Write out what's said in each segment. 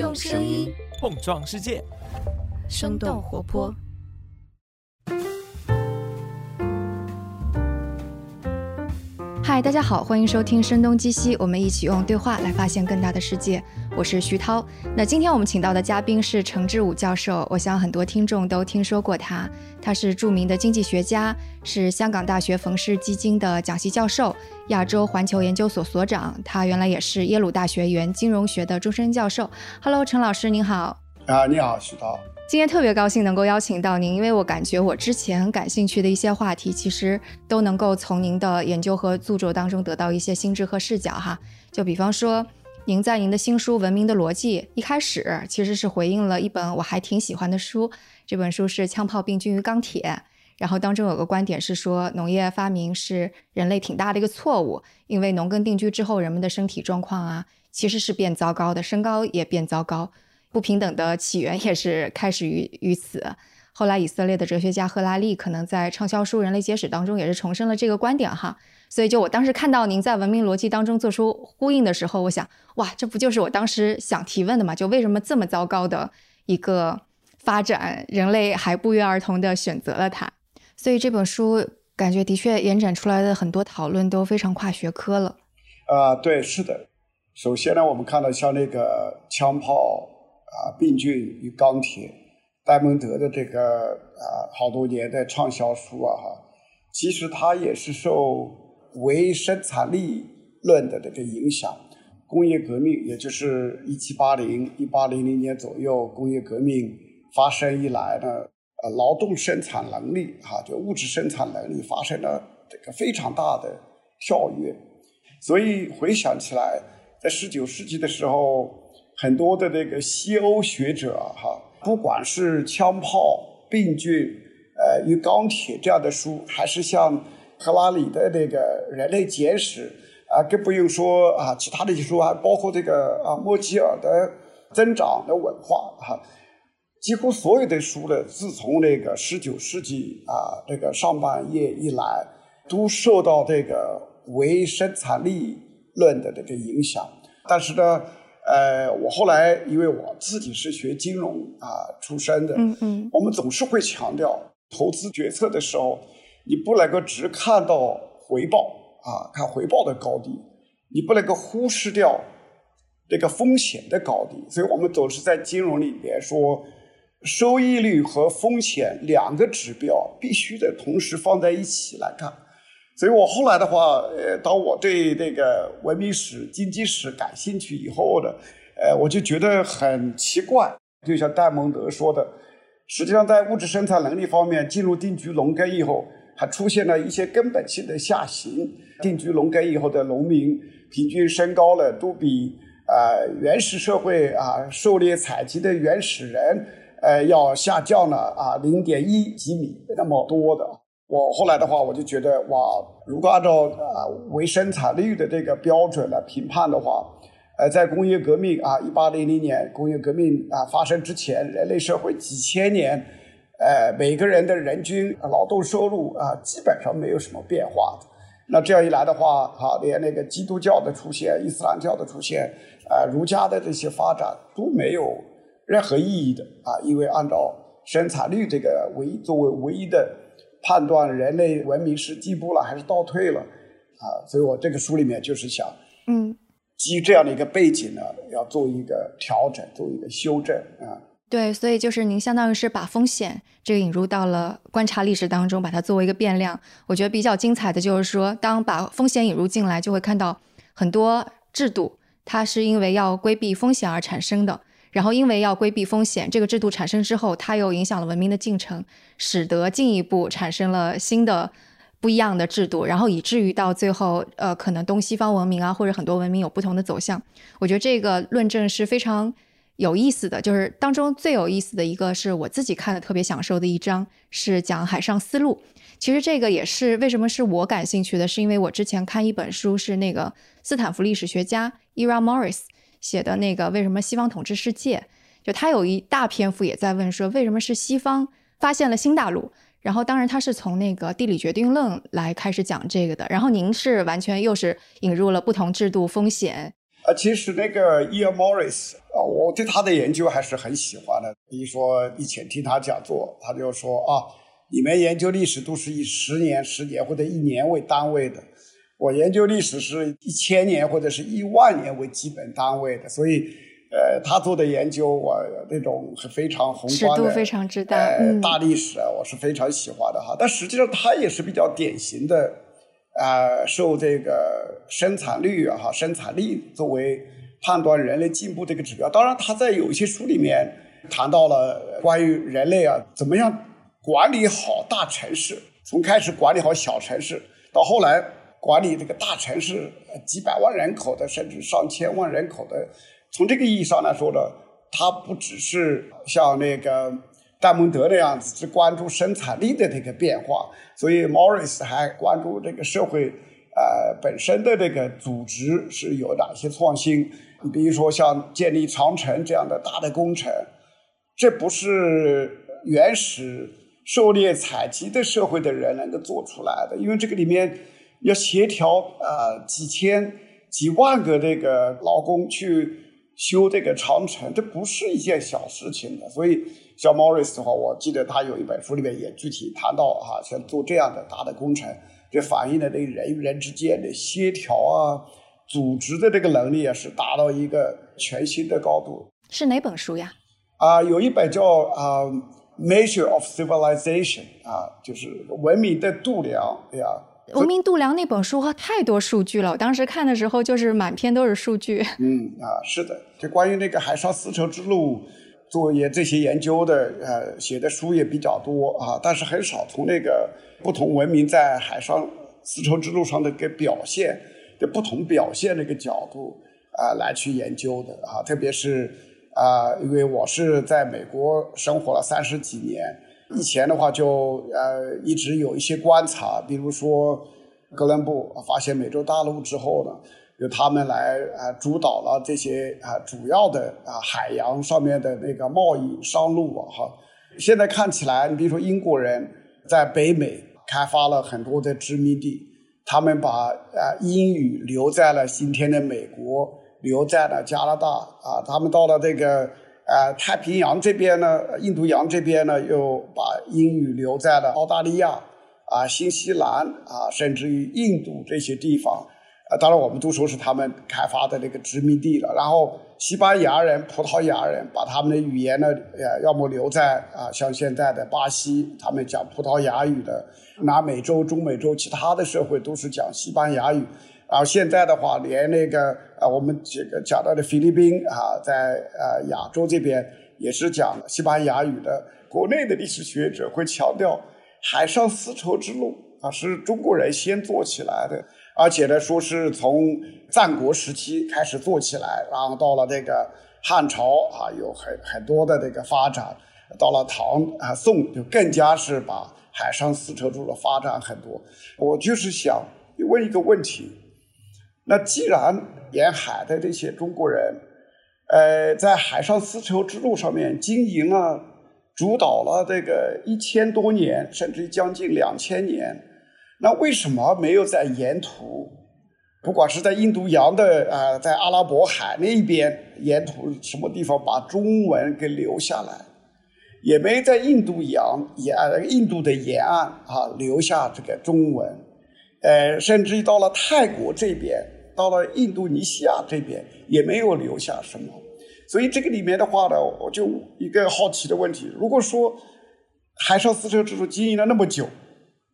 用声音碰撞世界，生动活泼。嗨，大家好，欢迎收听《声东击西》，我们一起用对话来发现更大的世界。我是徐涛。那今天我们请到的嘉宾是程志武教授，我想很多听众都听说过他。他是著名的经济学家，是香港大学冯氏基金的讲席教授，亚洲环球研究所所长。他原来也是耶鲁大学原金融学的终身教授。Hello，陈老师您好。啊，你好，徐涛。今天特别高兴能够邀请到您，因为我感觉我之前很感兴趣的一些话题，其实都能够从您的研究和著作当中得到一些心智和视角哈。就比方说，您在您的新书《文明的逻辑》一开始其实是回应了一本我还挺喜欢的书，这本书是《枪炮、病菌与钢铁》，然后当中有个观点是说，农业发明是人类挺大的一个错误，因为农耕定居之后，人们的身体状况啊其实是变糟糕的，身高也变糟糕。不平等的起源也是开始于于此。后来，以色列的哲学家赫拉利可能在畅销书《人类简史》当中也是重申了这个观点哈。所以，就我当时看到您在《文明逻辑》当中做出呼应的时候，我想，哇，这不就是我当时想提问的吗？就为什么这么糟糕的一个发展，人类还不约而同的选择了它？所以这本书感觉的确延展出来的很多讨论都非常跨学科了。啊，对，是的。首先呢，我们看到像那个枪炮。啊，病菌与钢铁，戴蒙德的这个啊，好多年的畅销书啊，哈，其实它也是受唯生产力论的这个影响。工业革命，也就是一七八零、一八零零年左右，工业革命发生以来呢，呃，劳动生产能力，哈，就物质生产能力发生了这个非常大的跳跃。所以回想起来，在十九世纪的时候。很多的这个西欧学者哈，不管是枪炮、病菌、呃与钢铁这样的书，还是像赫拉里的那个《人类简史》，啊，更不用说啊，其他的一些书，还包括这个啊莫吉尔的《增长的文化》哈，几乎所有的书呢，自从那个十九世纪啊这个上半叶以来，都受到这个唯生产力论的这个影响，但是呢。呃，我后来因为我自己是学金融啊出身的，嗯嗯，我们总是会强调投资决策的时候，你不能够只看到回报啊，看回报的高低，你不能够忽视掉这个风险的高低。所以我们总是在金融里面说，收益率和风险两个指标必须得同时放在一起来看。所以我后来的话，呃，当我对这个文明史、经济史感兴趣以后呢，呃，我就觉得很奇怪。就像戴蒙德说的，实际上在物质生产能力方面，进入定居农耕以后，还出现了一些根本性的下行。定居农耕以后的农民平均身高呢，都比呃原始社会啊狩猎采集的原始人，呃要下降了啊零点一几米那么多的。我后来的话，我就觉得哇，如果按照啊为生产率的这个标准来评判的话，呃，在工业革命啊，一八零零年工业革命啊发生之前，人类社会几千年，呃，每个人的人均劳动收入啊，基本上没有什么变化的。那这样一来的话，哈，连那个基督教的出现、伊斯兰教的出现，呃，儒家的这些发展都没有任何意义的啊，因为按照生产率这个唯作为唯一的。判断人类文明是进步了还是倒退了，啊，所以我这个书里面就是想，嗯，基于这样的一个背景呢，要做一个调整，做一个修正啊。对，所以就是您相当于是把风险这个引入到了观察历史当中，把它作为一个变量。我觉得比较精彩的就是说，当把风险引入进来，就会看到很多制度，它是因为要规避风险而产生的。然后，因为要规避风险，这个制度产生之后，它又影响了文明的进程，使得进一步产生了新的不一样的制度，然后以至于到最后，呃，可能东西方文明啊，或者很多文明有不同的走向。我觉得这个论证是非常有意思的，就是当中最有意思的一个是我自己看的特别享受的一章，是讲海上丝路。其实这个也是为什么是我感兴趣的，是因为我之前看一本书，是那个斯坦福历史学家 Ira Morris。写的那个为什么西方统治世界？就他有一大篇幅也在问说，为什么是西方发现了新大陆？然后当然他是从那个地理决定论来开始讲这个的。然后您是完全又是引入了不同制度风险。啊，其实那个 Ian Morris 啊，我对他的研究还是很喜欢的。比如说以前听他讲座，他就说啊，你们研究历史都是以十年、十年或者一年为单位的，我研究历史是一千年或者是一万年为基本单位的。所以，呃，他做的研究，我那种是非常宏观的，非常之大，呃，大历史啊，我是非常喜欢的哈。但实际上，他也是比较典型的。啊，受这个生产率啊，哈，生产力作为判断人类进步的一个指标。当然，他在有一些书里面谈到了关于人类啊，怎么样管理好大城市，从开始管理好小城市，到后来管理这个大城市，几百万人口的，甚至上千万人口的。从这个意义上来说呢，它不只是像那个。戴蒙德那样子只关注生产力的这个变化，所以 Morris 还关注这个社会呃本身的这个组织是有哪些创新。你比如说像建立长城这样的大的工程，这不是原始狩猎采集的社会的人能够做出来的，因为这个里面要协调啊几千几万个这个劳工去。修这个长城，这不是一件小事情的。所以，像 Morris 的话，我记得他有一本书里面也具体谈到哈，像做这样的大的工程，这反映了这个人与人之间的协调啊、组织的这个能力啊，是达到一个全新的高度。是哪本书呀？啊，有一本叫啊《Measure of Civilization》啊，就是文明的度量呀。文明度量那本书和太多数据了，我当时看的时候就是满篇都是数据。嗯啊，是的，就关于那个海上丝绸之路做也这些研究的，呃，写的书也比较多啊，但是很少从那个不同文明在海上丝绸之路上的个表现的不同表现的一个角度啊来去研究的啊，特别是啊，因为我是在美国生活了三十几年。以前的话就呃一直有一些观察，比如说哥伦布发现美洲大陆之后呢，由他们来啊主导了这些啊主要的啊海洋上面的那个贸易商路啊哈。现在看起来，你比如说英国人在北美开发了很多的殖民地，他们把啊英语留在了今天的美国，留在了加拿大啊，他们到了这个。呃，太平洋这边呢，印度洋这边呢，又把英语留在了澳大利亚、啊新西兰啊，甚至于印度这些地方。啊，当然我们都说是他们开发的那个殖民地了。然后西班牙人、葡萄牙人把他们的语言呢，呃，要么留在啊，像现在的巴西，他们讲葡萄牙语的；南美洲、中美洲其他的社会都是讲西班牙语。然后现在的话，连那个啊，我们这个讲到的菲律宾啊，在呃亚洲这边也是讲西班牙语的。国内的历史学者会强调，海上丝绸之路啊是中国人先做起来的，而且呢说是从战国时期开始做起来，然后到了这个汉朝啊有很很多的这个发展，到了唐啊宋就更加是把海上丝绸之路发展很多。我就是想问一个问题。那既然沿海的这些中国人，呃，在海上丝绸之路上面经营了、主导了这个一千多年，甚至将近两千年，那为什么没有在沿途，不管是在印度洋的啊，在阿拉伯海那边沿途什么地方把中文给留下来，也没在印度洋沿印度的沿岸啊留下这个中文，呃，甚至于到了泰国这边。到了印度尼西亚这边也没有留下什么，所以这个里面的话呢，我就一个好奇的问题：如果说海上丝绸之路经营了那么久，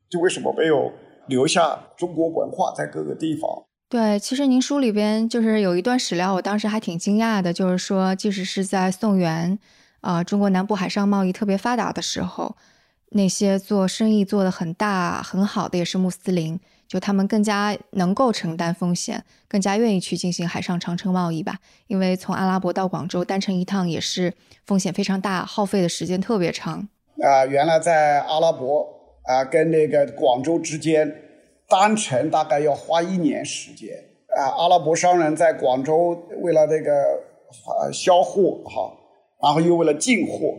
就为什么没有留下中国文化在各个地方？对，其实您书里边就是有一段史料，我当时还挺惊讶的，就是说，即使是在宋元啊，中国南部海上贸易特别发达的时候，那些做生意做得很大很好的也是穆斯林。就他们更加能够承担风险，更加愿意去进行海上长城贸易吧。因为从阿拉伯到广州单程一趟也是风险非常大，耗费的时间特别长。啊，原来在阿拉伯啊跟那个广州之间单程大概要花一年时间。啊，阿拉伯商人在广州为了这个呃销货哈，然后又为了进货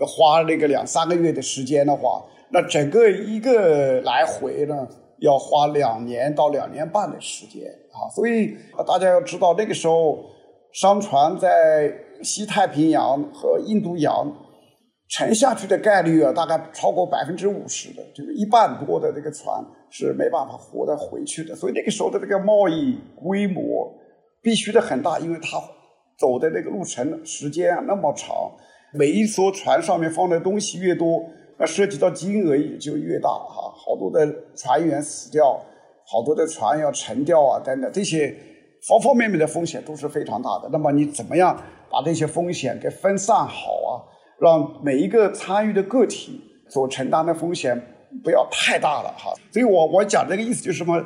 要，花那个两三个月的时间的话，那整个一个来回呢。要花两年到两年半的时间啊。所以大家要知道，那个时候商船在西太平洋和印度洋。沉下去的概率啊，大概超过百分之五十的，就是一半多的这个船是没办法活着回去的。所以那个时候的这个贸易规模必须得很大，因为它走的那个路程时间啊那么长，每一艘船上面放的东西越多，那涉及到金额也就越大哈。好多的船员死掉，好多的船要沉掉啊等等，这些方方面面的风险都是非常大的。那么你怎么样把这些风险给分散好啊？让每一个参与的个体所承担的风险不要太大了哈，所以我我讲这个意思就是什么？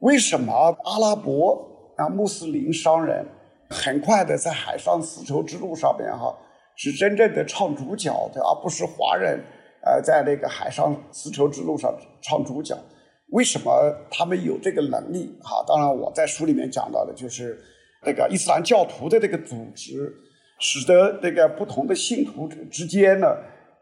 为什么阿拉伯啊穆斯林商人很快的在海上丝绸之路上面哈是真正的唱主角的，而不是华人呃在那个海上丝绸之路上唱主角？为什么他们有这个能力？哈，当然我在书里面讲到的就是那个伊斯兰教徒的这个组织。使得这个不同的信徒之间呢，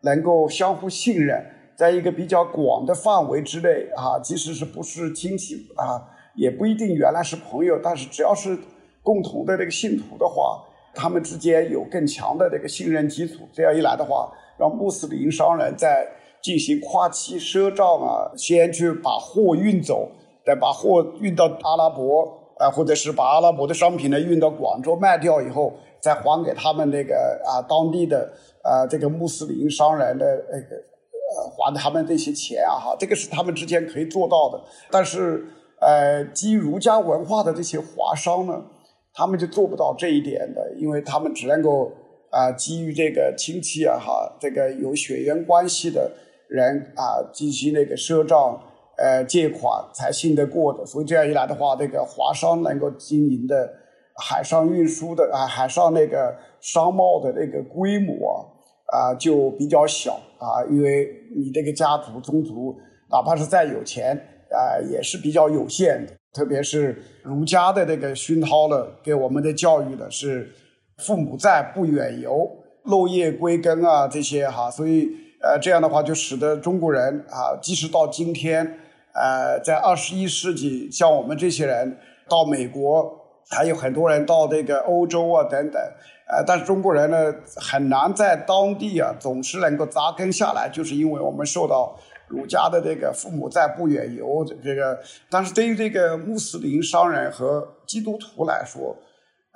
能够相互信任，在一个比较广的范围之内啊，即使是不是亲戚啊，也不一定原来是朋友，但是只要是共同的这个信徒的话，他们之间有更强的这个信任基础。这样一来的话，让穆斯林商人在进行跨期赊账啊，先去把货运走，再把货运到阿拉伯啊，或者是把阿拉伯的商品呢运到广州卖掉以后。再还给他们那个啊当地的啊这个穆斯林商人的那个呃还他们这些钱啊哈，这个是他们之间可以做到的。但是呃基于儒家文化的这些华商呢，他们就做不到这一点的，因为他们只能够啊基于这个亲戚啊哈，这个有血缘关系的人啊进行那个赊账呃借款才信得过的。所以这样一来的话，这个华商能够经营的。海上运输的啊，海上那个商贸的那个规模啊，就比较小啊，因为你这个家族宗族，哪怕是再有钱啊，也是比较有限的。特别是儒家的那个熏陶了，给我们的教育的是父母在不远游，落叶归根啊这些哈，所以呃这样的话就使得中国人啊，即使到今天呃，在二十一世纪，像我们这些人到美国。还有很多人到这个欧洲啊等等，呃，但是中国人呢很难在当地啊总是能够扎根下来，就是因为我们受到儒家的这个“父母在，不远游”这个。但是对于这个穆斯林商人和基督徒来说，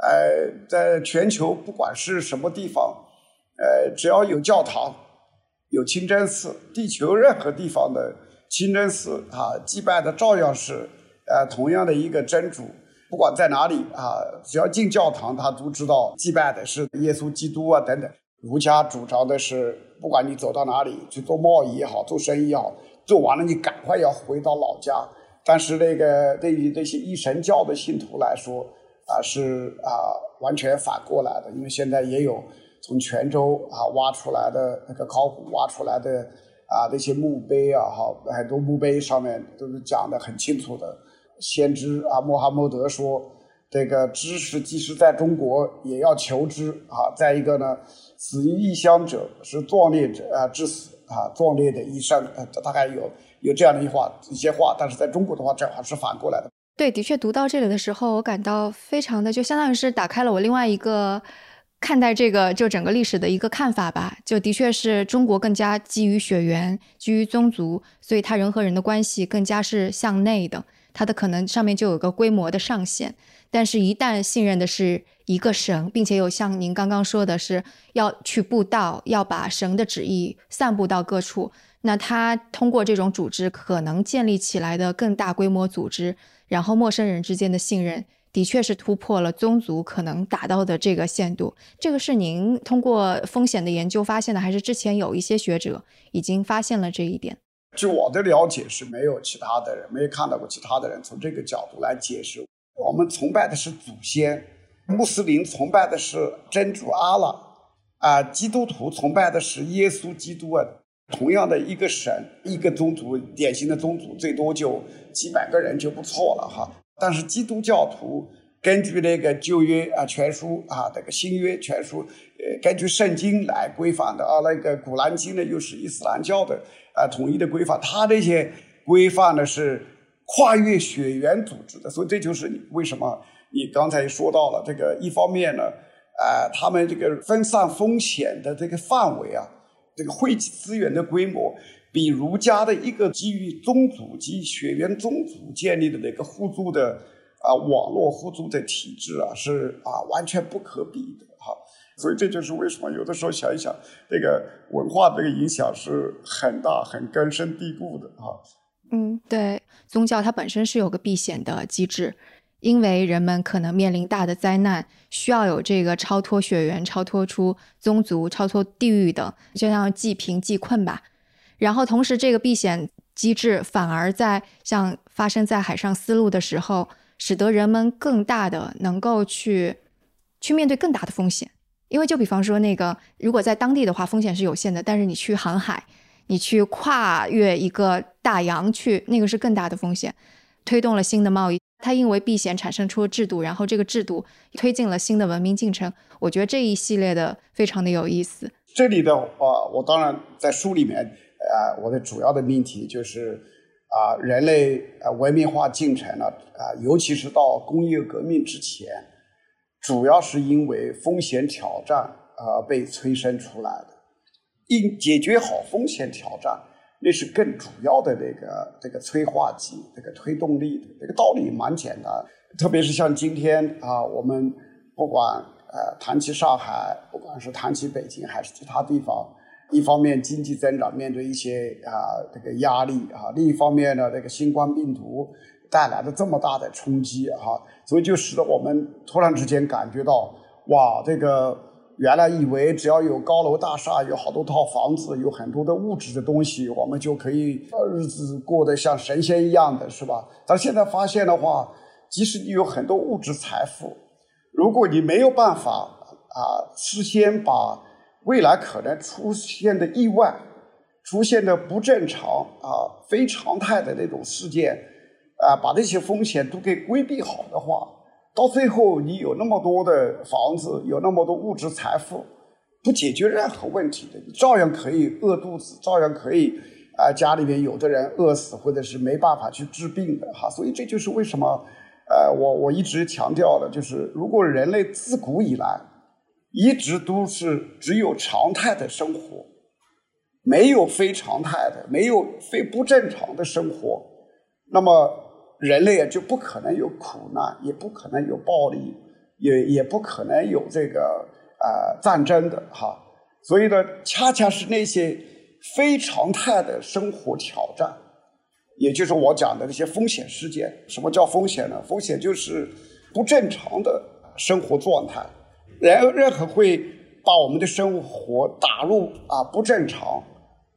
呃，在全球不管是什么地方，呃，只要有教堂、有清真寺，地球任何地方的清真寺啊，祭拜的照样是呃同样的一个真主。不管在哪里啊，只要进教堂，他都知道祭拜的是耶稣基督啊等等。儒家主张的是，不管你走到哪里去做贸易也好，做生意也好，做完了你赶快要回到老家。但是那个对于这些一神教的信徒来说啊，是啊完全反过来的，因为现在也有从泉州啊挖出来的那个考古挖出来的啊那些墓碑啊，哈，很多墓碑上面都是讲的很清楚的。先知啊，穆罕默德说：“这个知识即使在中国也要求知啊。”再一个呢，“死于异乡者是壮烈者啊之死啊，壮烈的一生。”呃，大概有有这样的一话一些话，但是在中国的话，正好是反过来的。对，的确读到这里的时候，我感到非常的，就相当于是打开了我另外一个看待这个就整个历史的一个看法吧。就的确是中国更加基于血缘、基于宗族，所以他人和人的关系更加是向内的。它的可能上面就有个规模的上限，但是，一旦信任的是一个神，并且有像您刚刚说的是要去布道，要把神的旨意散布到各处，那他通过这种组织可能建立起来的更大规模组织，然后陌生人之间的信任，的确是突破了宗族可能达到的这个限度。这个是您通过风险的研究发现的，还是之前有一些学者已经发现了这一点？据我的了解，是没有其他的人没有看到过其他的人从这个角度来解释。我们崇拜的是祖先，穆斯林崇拜的是真主阿拉，啊，基督徒崇拜的是耶稣基督啊。同样的一个神，一个宗族，典型的宗族，最多就几百个人就不错了哈。但是基督教徒根据那个旧约啊全书啊，这个新约全书，呃，根据圣经来规范的啊。那个古兰经呢，又是伊斯兰教的。啊，统一的规范，它这些规范呢是跨越血缘组织的，所以这就是你为什么你刚才说到了这个一方面呢，啊，他们这个分散风险的这个范围啊，这个汇集资源的规模，比儒家的一个基于宗族及血缘宗族建立的那个互助的啊网络互助的体制啊，是啊完全不可比的哈。所以这就是为什么有的时候想一想，这个文化这个影响是很大、很根深蒂固的啊。嗯，对，宗教它本身是有个避险的机制，因为人们可能面临大的灾难，需要有这个超脱血缘、超脱出宗族、超脱地域等，就像济贫济困吧。然后同时，这个避险机制反而在像发生在海上丝路的时候，使得人们更大的能够去去面对更大的风险。因为就比方说那个，如果在当地的话，风险是有限的，但是你去航海，你去跨越一个大洋去，那个是更大的风险，推动了新的贸易。它因为避险产生出了制度，然后这个制度推进了新的文明进程。我觉得这一系列的非常的有意思。这里的话，我当然在书里面，呃，我的主要的命题就是啊，人类呃文明化进程呢，啊，尤其是到工业革命之前。主要是因为风险挑战啊被催生出来的，应解决好风险挑战，那是更主要的那个这个催化剂、这个推动力的。这个道理蛮简单，特别是像今天啊，我们不管呃谈起上海，不管是谈起北京还是其他地方，一方面经济增长面对一些啊这个压力啊，另一方面呢，这个新冠病毒。带来了这么大的冲击哈，所以就使得我们突然之间感觉到，哇，这个原来以为只要有高楼大厦，有好多套房子，有很多的物质的东西，我们就可以日子过得像神仙一样的是吧？但现在发现的话，即使你有很多物质财富，如果你没有办法啊，事先把未来可能出现的意外、出现的不正常啊、非常态的那种事件。啊，把这些风险都给规避好的话，到最后你有那么多的房子，有那么多物质财富，不解决任何问题的，你照样可以饿肚子，照样可以啊，家里面有的人饿死，或者是没办法去治病的哈。所以这就是为什么，呃，我我一直强调的，就是如果人类自古以来一直都是只有常态的生活，没有非常态的，没有非不正常的生活，那么。人类就不可能有苦难，也不可能有暴力，也也不可能有这个呃战争的哈。所以呢，恰恰是那些非常态的生活挑战，也就是我讲的那些风险事件。什么叫风险呢？风险就是不正常的生活状态，然后任何会把我们的生活打入啊不正常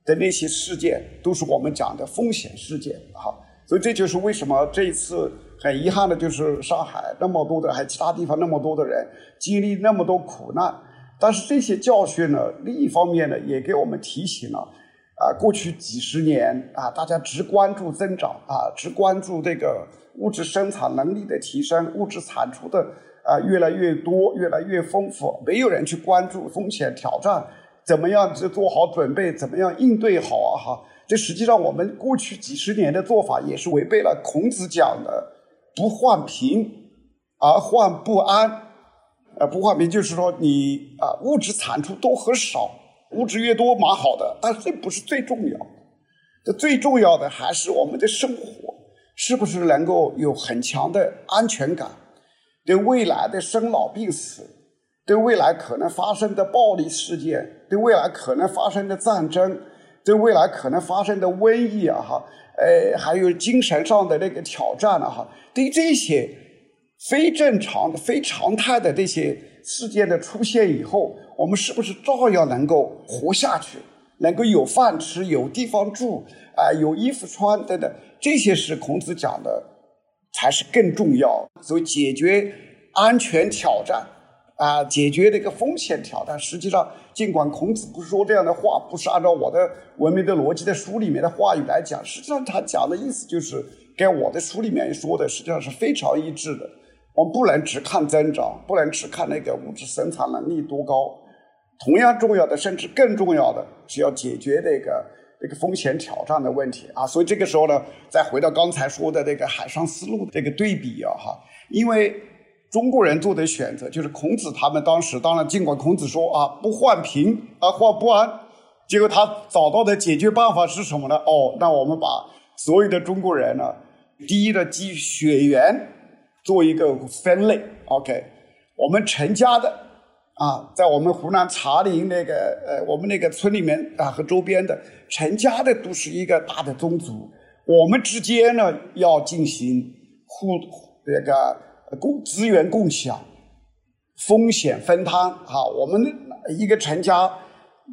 的那些事件，都是我们讲的风险事件哈。所以这就是为什么这一次很遗憾的，就是上海那么多的，还其他地方那么多的人经历那么多苦难。但是这些教训呢，另一方面呢，也给我们提醒了啊，过去几十年啊，大家只关注增长啊，只关注这个物质生产能力的提升，物质产出的啊越来越多，越来越丰富，没有人去关注风险挑战，怎么样去做好准备，怎么样应对好啊哈。这实际上，我们过去几十年的做法也是违背了孔子讲的“不患贫而患不安”。呃，不患贫就是说你啊，物质产出多和少，物质越多蛮好的，但是这不是最重要的。这最重要的还是我们的生活是不是能够有很强的安全感，对未来的生老病死，对未来可能发生的暴力事件，对未来可能发生的战争。对未来可能发生的瘟疫啊，哈，呃，还有精神上的那个挑战了哈，对这些非正常的、非常态的这些事件的出现以后，我们是不是照样能够活下去，能够有饭吃、有地方住啊，有衣服穿等等？这些是孔子讲的，才是更重要。所以解决安全挑战。啊，解决这个风险挑战，实际上，尽管孔子不说这样的话，不是按照我的《文明的逻辑》的书里面的话语来讲，实际上他讲的意思就是跟我的书里面说的实际上是非常一致的。我们不能只看增长，不能只看那个物质生产能力多高，同样重要的，甚至更重要的是要解决那个这个风险挑战的问题啊。所以这个时候呢，再回到刚才说的这个海上丝路的这个对比啊，哈，因为中国人做的选择就是孔子他们当时，当然尽管孔子说啊不患贫而患不安，结果他找到的解决办法是什么呢？哦，那我们把所有的中国人呢，第一呢基血缘做一个分类，OK，我们成家的啊，在我们湖南茶陵那个呃我们那个村里面啊和周边的陈家的都是一个大的宗族，我们之间呢要进行互那个。共资源共享，风险分摊啊！我们一个陈家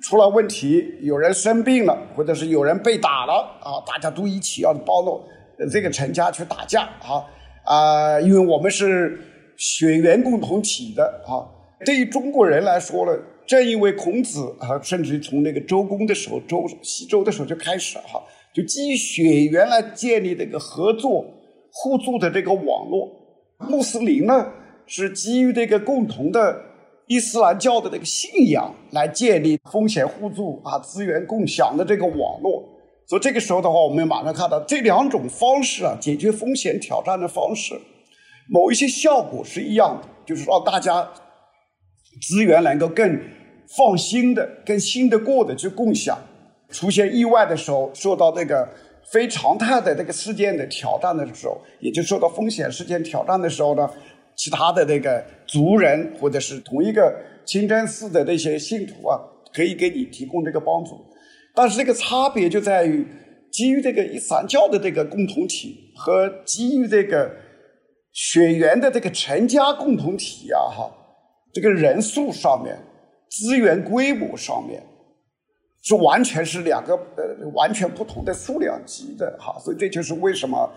出了问题，有人生病了，或者是有人被打了啊，大家都一起要帮助这个陈家去打架啊啊！因为我们是血缘共同体的啊。对于中国人来说呢，正因为孔子啊，甚至从那个周公的时候，周西周的时候就开始哈，就基于血缘来建立这个合作互助的这个网络。穆斯林呢，是基于这个共同的伊斯兰教的这个信仰来建立风险互助啊、资源共享的这个网络。所以这个时候的话，我们马上看到这两种方式啊，解决风险挑战的方式，某一些效果是一样的，就是让大家资源能够更放心的、更信得过的去共享。出现意外的时候，受到这个。非常态的这个事件的挑战的时候，也就受到风险事件挑战的时候呢，其他的这个族人或者是同一个清真寺的那些信徒啊，可以给你提供这个帮助。但是这个差别就在于，基于这个伊斯兰教的这个共同体和基于这个血缘的这个成家共同体啊，哈，这个人数上面、资源规模上面。是完全是两个呃完全不同的数量级的哈，所以这就是为什么，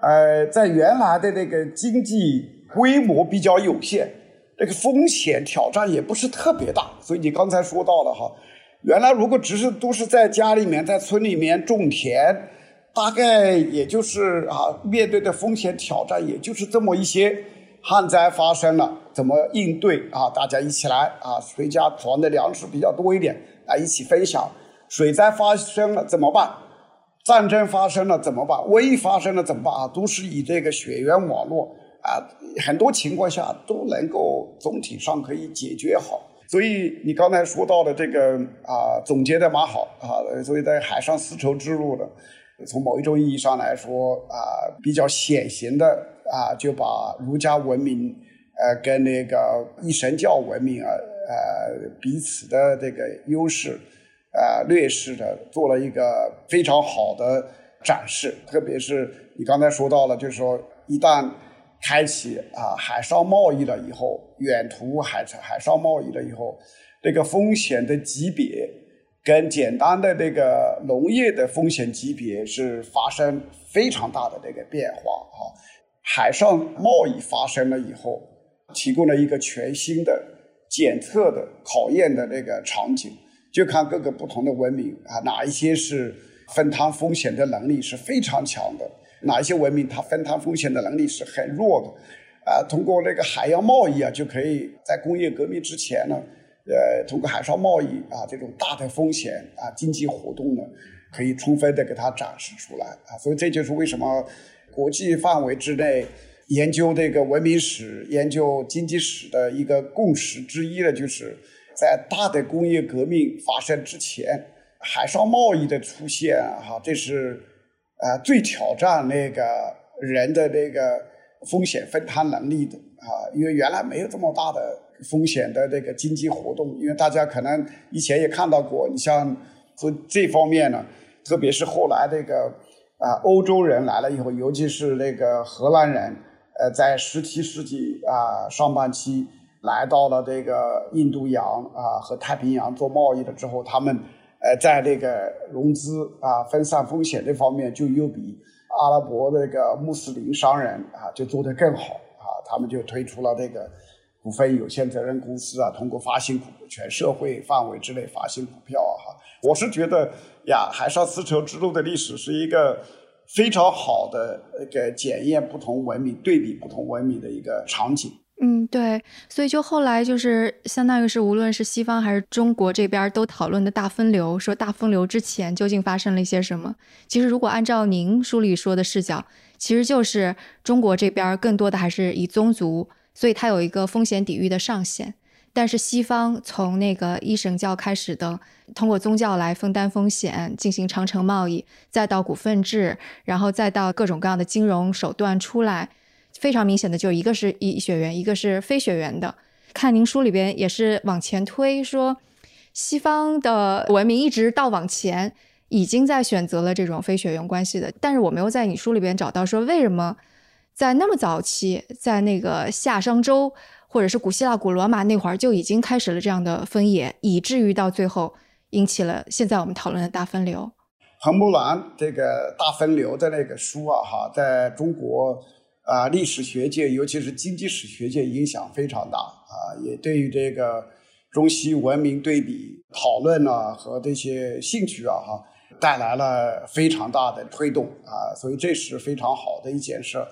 呃，在原来的那个经济规模比较有限，这个风险挑战也不是特别大。所以你刚才说到了哈，原来如果只是都是在家里面在村里面种田，大概也就是啊面对的风险挑战也就是这么一些，旱灾发生了怎么应对啊？大家一起来啊，谁家囤的粮食比较多一点？啊，一起分享。水灾发生了怎么办？战争发生了怎么办？瘟疫发生了怎么办？啊，都是以这个血缘网络啊，很多情况下都能够总体上可以解决好。所以你刚才说到的这个啊，总结的蛮好啊。所以在海上丝绸之路的，从某一种意义上来说啊，比较显形的啊，就把儒家文明呃跟那个一神教文明啊。呃，彼此的这个优势，呃，劣势的做了一个非常好的展示。特别是你刚才说到了，就是说一旦开启啊海上贸易了以后，远途海海上贸易了以后，这个风险的级别跟简单的这个农业的风险级别是发生非常大的这个变化啊。海上贸易发生了以后，提供了一个全新的。检测的考验的那个场景，就看各个不同的文明啊，哪一些是分摊风险的能力是非常强的，哪一些文明它分摊风险的能力是很弱的，啊，通过那个海洋贸易啊，就可以在工业革命之前呢，呃，通过海上贸易啊，这种大的风险啊，经济活动呢，可以充分的给它展示出来啊，所以这就是为什么国际范围之内。研究这个文明史、研究经济史的一个共识之一呢，就是在大的工业革命发生之前，海上贸易的出现，哈，这是呃最挑战那个人的那个风险分摊能力的啊，因为原来没有这么大的风险的这个经济活动，因为大家可能以前也看到过，你像说这方面呢，特别是后来这个啊欧洲人来了以后，尤其是那个荷兰人。呃，在十七世纪啊上半期来到了这个印度洋啊和太平洋做贸易了之后，他们呃在这个融资啊分散风险这方面就又比阿拉伯这个穆斯林商人啊就做得更好啊，他们就推出了这个股份有限责任公司啊，通过发行股全社会范围之内发行股票啊哈，我是觉得呀，海上丝绸之路的历史是一个。非常好的一个检验不同文明、对比不同文明的一个场景。嗯，对，所以就后来就是相当于是无论是西方还是中国这边都讨论的大分流，说大分流之前究竟发生了一些什么？其实如果按照您书里说的视角，其实就是中国这边更多的还是以宗族，所以它有一个风险抵御的上限。但是西方从那个一神教开始的，通过宗教来分担风险，进行长城贸易，再到股份制，然后再到各种各样的金融手段出来。非常明显的，就一个是以血缘，一个是非血缘的。看您书里边也是往前推，说西方的文明一直到往前，已经在选择了这种非血缘关系的。但是我没有在你书里边找到说为什么在那么早期，在那个夏商周或者是古希腊、古罗马那会儿就已经开始了这样的分野，以至于到最后引起了现在我们讨论的大分流。彭博兰这个大分流的那个书啊，哈，在中国。啊，历史学界，尤其是经济史学界，影响非常大啊，也对于这个中西文明对比讨论啊和这些兴趣啊，哈，带来了非常大的推动啊，所以这是非常好的一件事儿。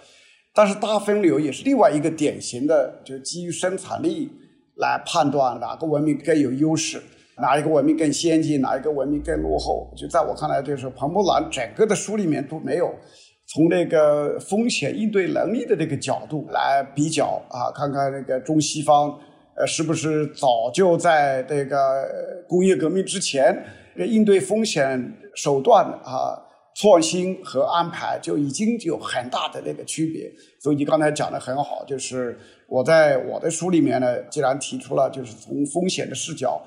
但是大分流也是另外一个典型的，就基于生产力来判断哪个文明更有优势，哪一个文明更先进，哪一个文明更落后。就在我看来，就是彭博兰整个的书里面都没有。从那个风险应对能力的这个角度来比较啊，看看那个中西方呃是不是早就在这个工业革命之前，应对风险手段啊创新和安排就已经有很大的那个区别。所以你刚才讲的很好，就是我在我的书里面呢，既然提出了就是从风险的视角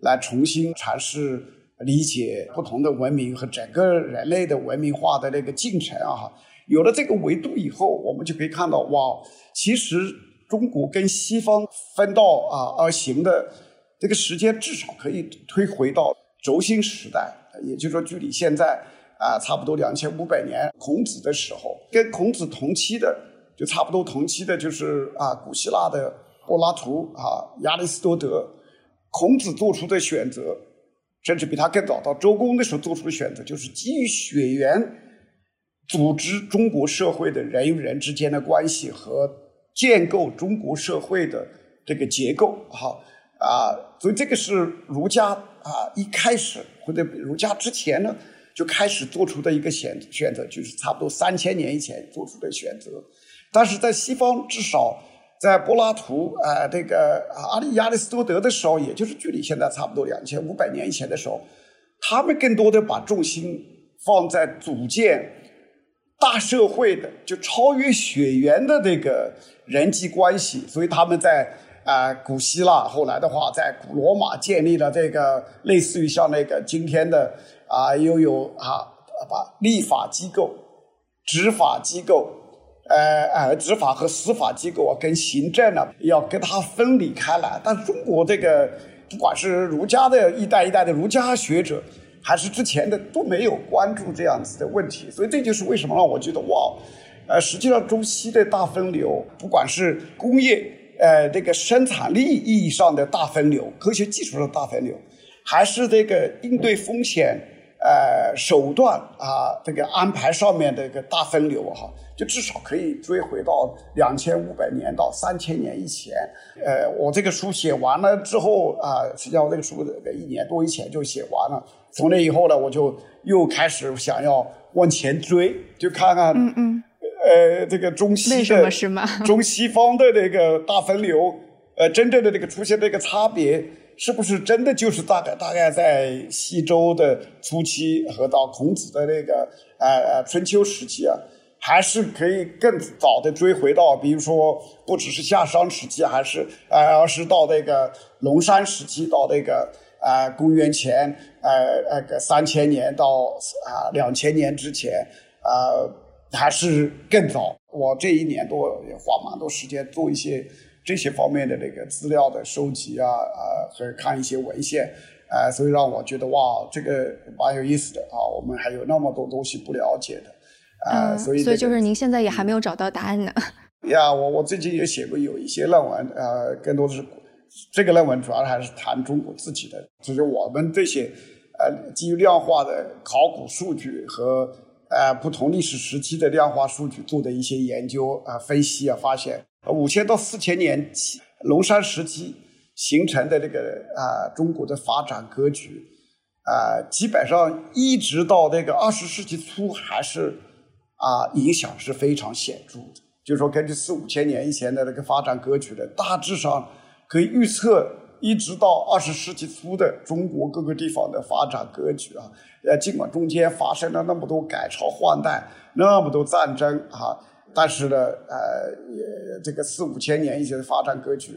来重新阐释。理解不同的文明和整个人类的文明化的那个进程啊，有了这个维度以后，我们就可以看到，哇，其实中国跟西方分道啊而行的这个时间，至少可以推回到轴心时代，也就是说，距离现在啊差不多两千五百年，孔子的时候，跟孔子同期的，就差不多同期的，就是啊古希腊的柏拉图啊亚里士多德，孔子做出的选择。甚至比他更早，到周公的时候做出的选择，就是基于血缘组织中国社会的人与人之间的关系和建构中国社会的这个结构，哈啊，所以这个是儒家啊一开始或者儒家之前呢就开始做出的一个选选择，就是差不多三千年以前做出的选择，但是在西方至少。在柏拉图啊，这个阿里亚里士多德的时候，也就是距离现在差不多两千五百年以前的时候，他们更多的把重心放在组建大社会的，就超越血缘的这个人际关系。所以他们在啊古希腊，后来的话在古罗马建立了这个类似于像那个今天的啊，又有啊把立法机构、执法机构。呃呃，执法和司法机构啊，跟行政呢要跟它分离开来。但中国这个，不管是儒家的一代一代的儒家学者，还是之前的，都没有关注这样子的问题。所以这就是为什么让我觉得哇，呃，实际上中西的大分流，不管是工业呃这个生产力意义上的大分流，科学技术的大分流，还是这个应对风险呃手段啊这个安排上面的一个大分流哈。就至少可以追回到两千五百年到三千年以前。呃，我这个书写完了之后啊，实际上我这个书一年多以前就写完了。从那以后呢，我就又开始想要往前追，就看看，嗯嗯，呃，这个中西的是吗？中西方的这个大分流，呃，真正的这个出现这个差别，是不是真的就是大概大概在西周的初期和到孔子的那个呃呃春秋时期啊？还是可以更早的追回到，比如说不只是夏商时期，还是呃，而是到那个龙山时期，到那个呃公元前呃那个三千年到啊两千年之前，呃还是更早。我这一年多也花蛮多时间做一些这些方面的这个资料的收集啊啊和看一些文献，呃，所以让我觉得哇，这个蛮有意思的啊，我们还有那么多东西不了解的。啊，所以所以就是您现在也还没有找到答案呢。呀，我我最近也写过有一些论文，呃，更多的是这个论文主要还是谈中国自己的，就是我们这些呃基于量化的考古数据和呃不同历史时期的量化数据做的一些研究啊分析啊发现，五千到四千年龙山时期形成的这个啊中国的发展格局，啊基本上一直到那个二十世纪初还是啊影响是非常显著的。就是说，根据四五千年以前的那个发展格局的，大致上可以预测，一直到二十世纪初的中国各个地方的发展格局啊。呃，尽管中间发生了那么多改朝换代，那么多战争啊，但是呢，呃，也这个四五千年以前的发展格局，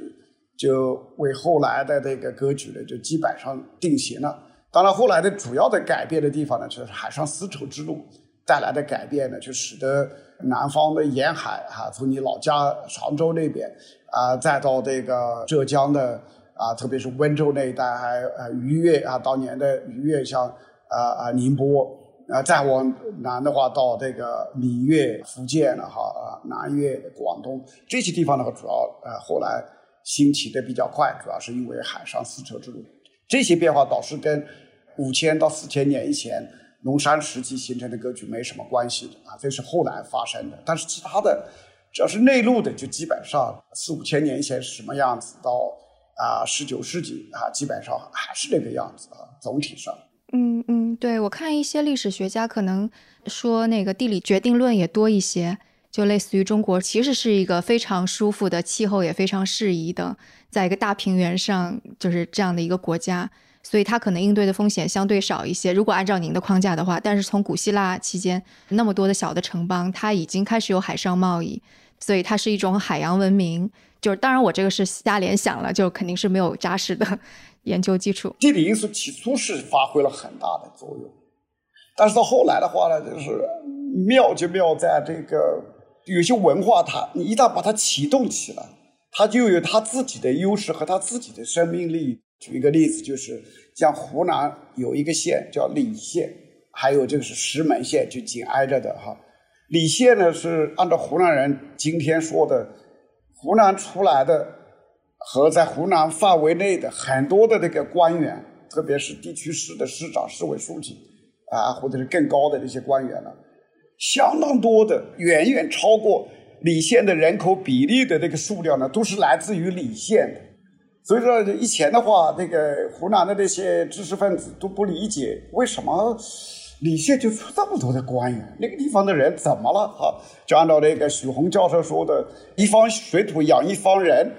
就为后来的这个格局呢，就基本上定型了。当然，后来的主要的改变的地方呢，就是海上丝绸之路带来的改变呢，就使得。南方的沿海哈，从你老家常州那边啊，再到这个浙江的啊，特别是温州那一带，还呃渔业啊，当年的渔业像啊啊宁波啊，再往南的话到这个闽粤福建了哈啊，南粤广东这些地方的话，主要呃后来兴起的比较快，主要是因为海上丝绸之路这些变化倒是跟五千到四千年以前。龙山时期形成的格局没什么关系的啊，这是后来发生的。但是其他的，只要是内陆的，就基本上四五千年以前是什么样子，到啊十九世纪啊，基本上还是那个样子啊。总体上，嗯嗯，对我看一些历史学家可能说那个地理决定论也多一些，就类似于中国其实是一个非常舒服的气候，也非常适宜的，在一个大平原上就是这样的一个国家。所以它可能应对的风险相对少一些。如果按照您的框架的话，但是从古希腊期间那么多的小的城邦，它已经开始有海上贸易，所以它是一种海洋文明。就是当然我这个是瞎联想了，就肯定是没有扎实的研究基础。地理因素起初是发挥了很大的作用，但是到后来的话呢，就是妙就妙在这个有些文化，它你一旦把它启动起来，它就有它自己的优势和它自己的生命力。举一个例子，就是像湖南有一个县叫澧县，还有就是石门县，就紧挨着的哈。澧县呢是按照湖南人今天说的，湖南出来的和在湖南范围内的很多的这个官员，特别是地区市的市长、市委书记啊，或者是更高的这些官员呢，相当多的，远远超过澧县的人口比例的这个数量呢，都是来自于澧县的。所以说，以前的话，那个湖南的那些知识分子都不理解为什么李县就出这么多的官员，那个地方的人怎么了？哈，就按照那个许宏教授说的，一方水土养一方人。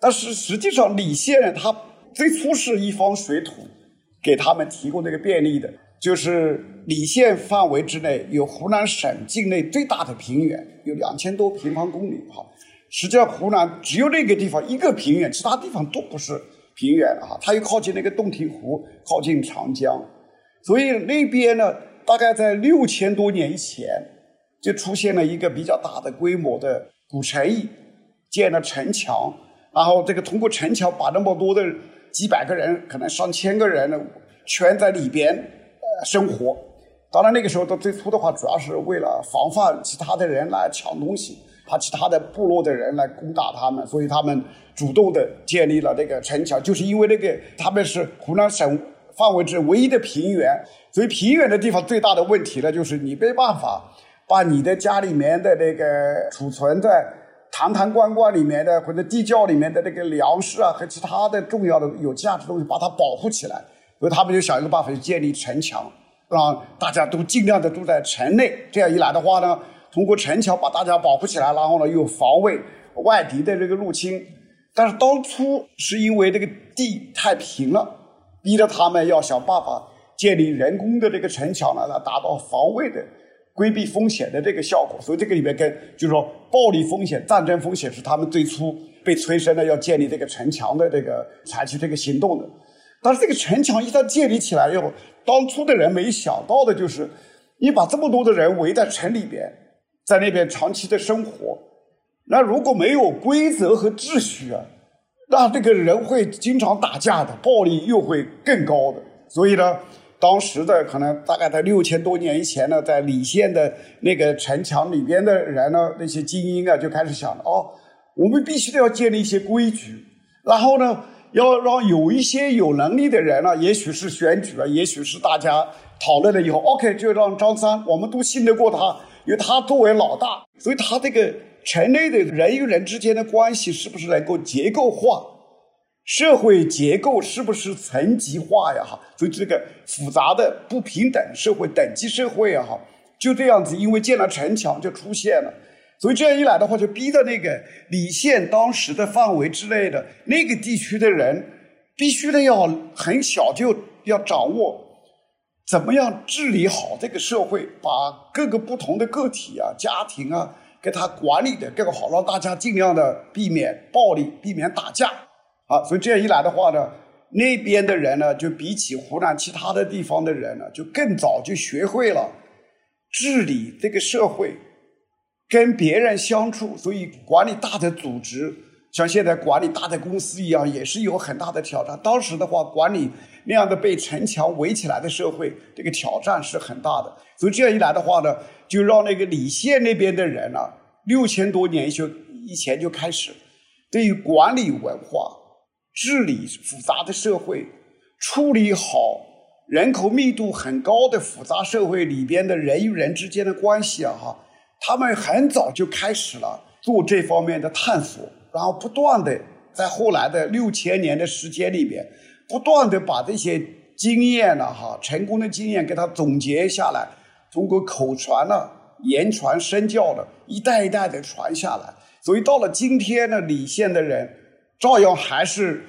但是实际上，李县他最初是一方水土给他们提供这个便利的，就是李县范围之内有湖南省境内最大的平原，有两千多平方公里，哈。实际上，湖南只有那个地方一个平原，其他地方都不是平原啊。它又靠近那个洞庭湖，靠近长江，所以那边呢，大概在六千多年以前就出现了一个比较大的规模的古城邑，建了城墙，然后这个通过城墙把那么多的几百个人，可能上千个人呢，圈在里边呃生活。当然那个时候到最初的话，主要是为了防范其他的人来抢东西。怕其他的部落的人来攻打他们，所以他们主动的建立了这个城墙，就是因为那个他们是湖南省范围之唯一的平原，所以平原的地方最大的问题呢，就是你没办法把你的家里面的那个储存在坛坛罐罐里面的或者地窖里面的那个粮食啊和其他的重要的有价值东西把它保护起来，所以他们就想一个办法，就建立城墙，让大家都尽量的住在城内，这样一来的话呢。通过城墙把大家保护起来，然后呢又防卫外敌的这个入侵。但是当初是因为这个地太平了，逼着他们要想办法建立人工的这个城墙呢，来达到防卫的、规避风险的这个效果。所以这个里面跟就是说暴力风险、战争风险是他们最初被催生的要建立这个城墙的这个采取这个行动的。但是这个城墙一旦建立起来以后，当初的人没想到的就是，你把这么多的人围在城里边。在那边长期的生活，那如果没有规则和秩序啊，那这个人会经常打架的，暴力又会更高的。所以呢，当时的可能大概在六千多年以前呢，在李县的那个城墙里边的人呢，那些精英啊，就开始想了哦，我们必须得要建立一些规矩，然后呢，要让有一些有能力的人呢，也许是选举了，也许是大家讨论了以后，OK，就让张三，我们都信得过他。因为他作为老大，所以他这个城内的人与人之间的关系是不是能够结构化？社会结构是不是层级化呀？哈，所以这个复杂的不平等社会、等级社会啊，哈，就这样子，因为建了城墙就出现了。所以这样一来的话，就逼得那个李县当时的范围之内的那个地区的人，必须得要很小就要掌握怎么样治理好这个社会，把各个不同的个体啊、家庭啊，给他管理的更好，让大家尽量的避免暴力，避免打架啊。所以这样一来的话呢，那边的人呢，就比起湖南其他的地方的人呢，就更早就学会了治理这个社会。跟别人相处，所以管理大的组织，像现在管理大的公司一样，也是有很大的挑战。当时的话，管理那样的被城墙围起来的社会，这个挑战是很大的。所以这样一来的话呢，就让那个李县那边的人呢，六千多年就以前就开始，对于管理文化、治理复杂的社会、处理好人口密度很高的复杂社会里边的人与人之间的关系啊，哈。他们很早就开始了做这方面的探索，然后不断的在后来的六千年的时间里边，不断的把这些经验呢，哈，成功的经验给它总结下来，通过口传呢、言传身教的，一代一代的传下来。所以到了今天呢，李县的人照样还是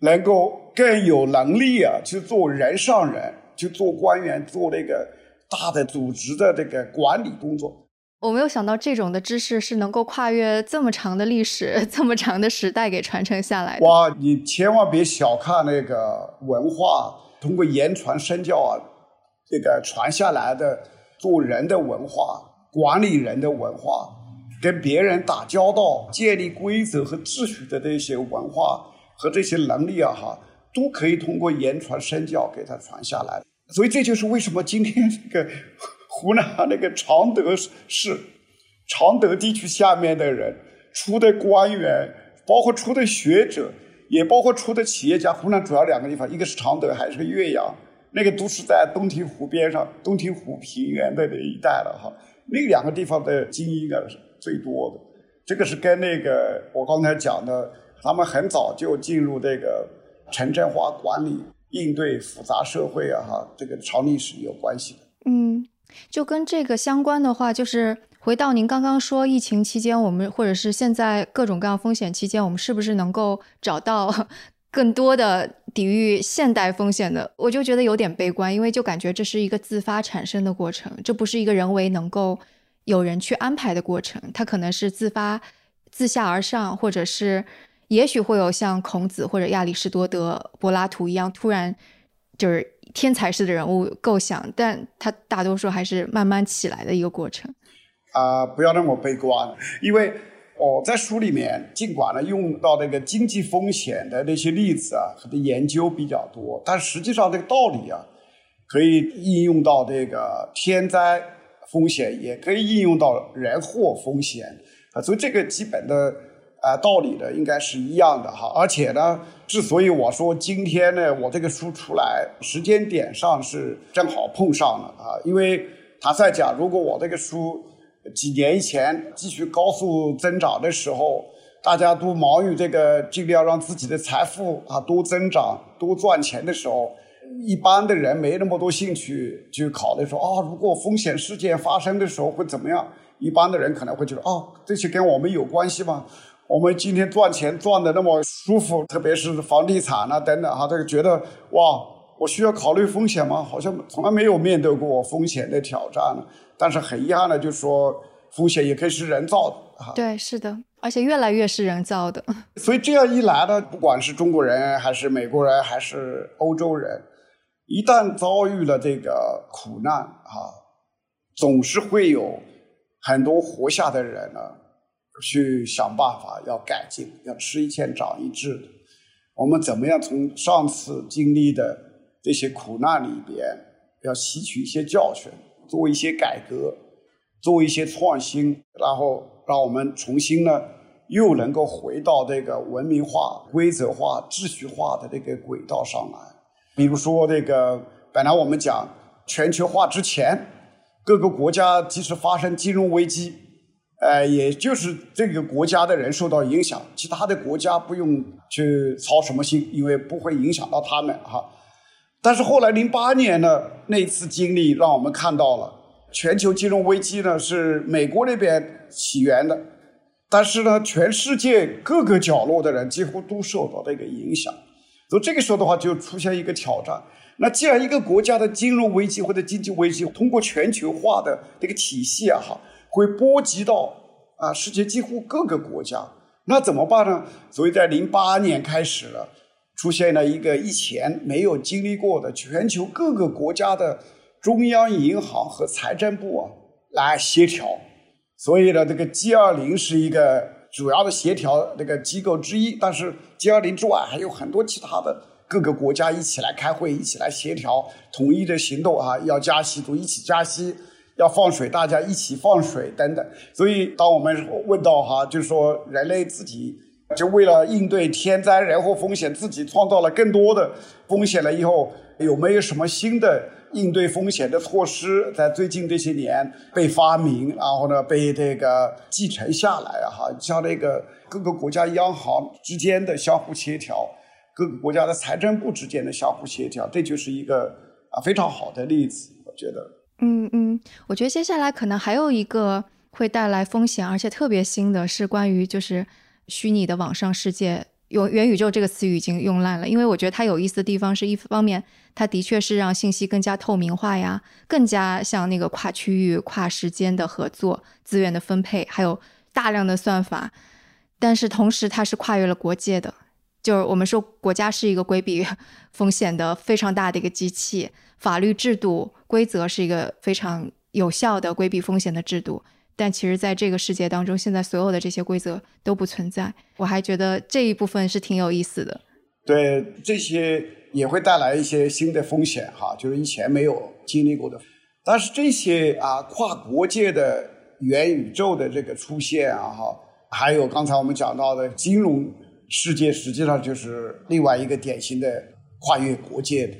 能够更有能力啊，去做人上人，去做官员，做那个大的组织的这个管理工作。我没有想到这种的知识是能够跨越这么长的历史、这么长的时代给传承下来的。哇，你千万别小看那个文化，通过言传身教啊，这个传下来的做人的文化、管理人的文化、跟别人打交道、建立规则和秩序的这些文化和这些能力啊，哈，都可以通过言传身教给他传下来。所以这就是为什么今天这个。湖南那个常德市、常德地区下面的人出的官员，包括出的学者，也包括出的企业家。湖南主要两个地方，一个是常德，还是个岳阳，那个都是在洞庭湖边上、洞庭湖平原的那一带了哈。那两个地方的精英啊最多的。这个是跟那个我刚才讲的，他们很早就进入这个城镇化管理、应对复杂社会啊哈，这个长历史有关系的。嗯。就跟这个相关的话，就是回到您刚刚说疫情期间，我们或者是现在各种各样风险期间，我们是不是能够找到更多的抵御现代风险的？我就觉得有点悲观，因为就感觉这是一个自发产生的过程，这不是一个人为能够有人去安排的过程，它可能是自发自下而上，或者是也许会有像孔子或者亚里士多德、柏拉图一样突然就是。天才式的人物构想，但他大多数还是慢慢起来的一个过程。啊，不要那么悲观，因为我在书里面尽管呢用到那个经济风险的那些例子啊和的研究比较多，但实际上这个道理啊可以应用到这个天灾风险，也可以应用到人祸风险啊，所以这个基本的。啊，道理呢应该是一样的哈，而且呢，之所以我说今天呢，我这个书出来时间点上是正好碰上了啊，因为他在讲，如果我这个书几年以前继续高速增长的时候，大家都忙于这个尽量让自己的财富啊多增长、多赚钱的时候，一般的人没那么多兴趣去考虑说啊，如果风险事件发生的时候会怎么样？一般的人可能会觉得啊，这些跟我们有关系吗？我们今天赚钱赚的那么舒服，特别是房地产啊等等哈，这个觉得哇，我需要考虑风险吗？好像从来没有面对过风险的挑战。但是很遗憾的，就是说风险也可以是人造的哈。对，是的，而且越来越是人造的。所以这样一来呢，不管是中国人还是美国人还是欧洲人，一旦遭遇了这个苦难啊，总是会有很多活下的人呢。去想办法要改进，要吃一堑长一智。我们怎么样从上次经历的这些苦难里边，要吸取一些教训，做一些改革，做一些创新，然后让我们重新呢，又能够回到这个文明化、规则化、秩序化的这个轨道上来。比如说，这个本来我们讲全球化之前，各个国家即使发生金融危机，呃，也就是这个国家的人受到影响，其他的国家不用去操什么心，因为不会影响到他们哈。但是后来零八年呢，那次经历让我们看到了全球金融危机呢是美国那边起源的，但是呢，全世界各个角落的人几乎都受到这个影响。所以这个时候的话，就出现一个挑战。那既然一个国家的金融危机或者经济危机通过全球化的这个体系啊，哈，会波及到啊世界几乎各个国家，那怎么办呢？所以在零八年开始了。出现了一个以前没有经历过的全球各个国家的中央银行和财政部啊来协调，所以呢，这个 G 二零是一个主要的协调那个机构之一。但是 G 二零之外还有很多其他的各个国家一起来开会，一起来协调统一的行动啊，要加息就一起加息，要放水大家一起放水等等。所以当我们问到哈，就是说人类自己。就为了应对天灾人祸风险，自己创造了更多的风险了以后，有没有什么新的应对风险的措施，在最近这些年被发明，然后呢被这个继承下来啊？哈，像那个各个国家央行之间的相互协调，各个国家的财政部之间的相互协调，这就是一个啊非常好的例子，我觉得。嗯嗯，我觉得接下来可能还有一个会带来风险，而且特别新的是关于就是。虚拟的网上世界，用元宇宙这个词语已经用烂了。因为我觉得它有意思的地方是一方面，它的确是让信息更加透明化呀，更加像那个跨区域、跨时间的合作、资源的分配，还有大量的算法。但是同时，它是跨越了国界的，就是我们说国家是一个规避 风险的非常大的一个机器，法律制度规则是一个非常有效的规避风险的制度。但其实，在这个世界当中，现在所有的这些规则都不存在。我还觉得这一部分是挺有意思的。对，这些也会带来一些新的风险哈，就是以前没有经历过的。但是这些啊，跨国界的元宇宙的这个出现啊，哈，还有刚才我们讲到的金融世界，实际上就是另外一个典型的跨越国界的。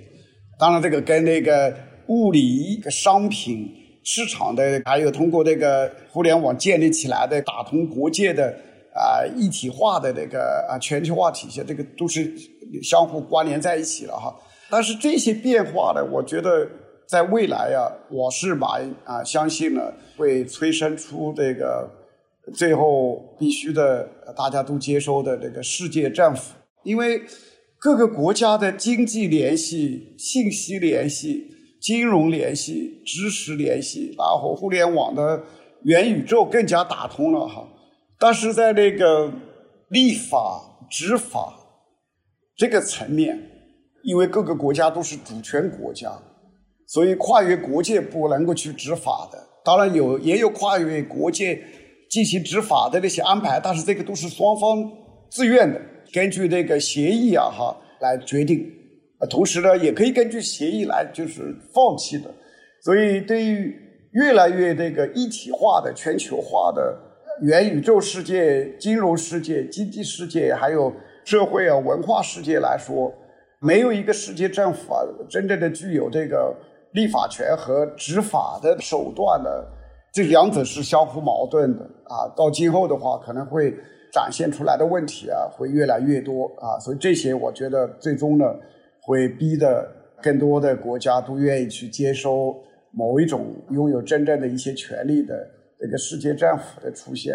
当然，这个跟那个物理商品。市场的，还有通过这个互联网建立起来的打通国界的啊一体化的这个啊全球化体系，这个都是相互关联在一起了哈。但是这些变化呢，我觉得在未来呀，我是蛮啊相信呢，会催生出这个最后必须的大家都接收的这个世界政府，因为各个国家的经济联系、信息联系。金融联系、知识联系，然后互联网的元宇宙更加打通了哈。但是在那个立法、执法这个层面，因为各个国家都是主权国家，所以跨越国界不能够去执法的。当然有，也有跨越国界进行执法的那些安排，但是这个都是双方自愿的，根据那个协议啊哈来决定。同时呢，也可以根据协议来就是放弃的，所以对于越来越这个一体化的全球化的元宇宙世界、金融世界、经济世界，还有社会啊文化世界来说，没有一个世界政府啊真正的具有这个立法权和执法的手段的，这两者是相互矛盾的啊。到今后的话，可能会展现出来的问题啊会越来越多啊，所以这些我觉得最终呢。会逼得更多的国家都愿意去接收某一种拥有真正的一些权利的这个世界政府的出现。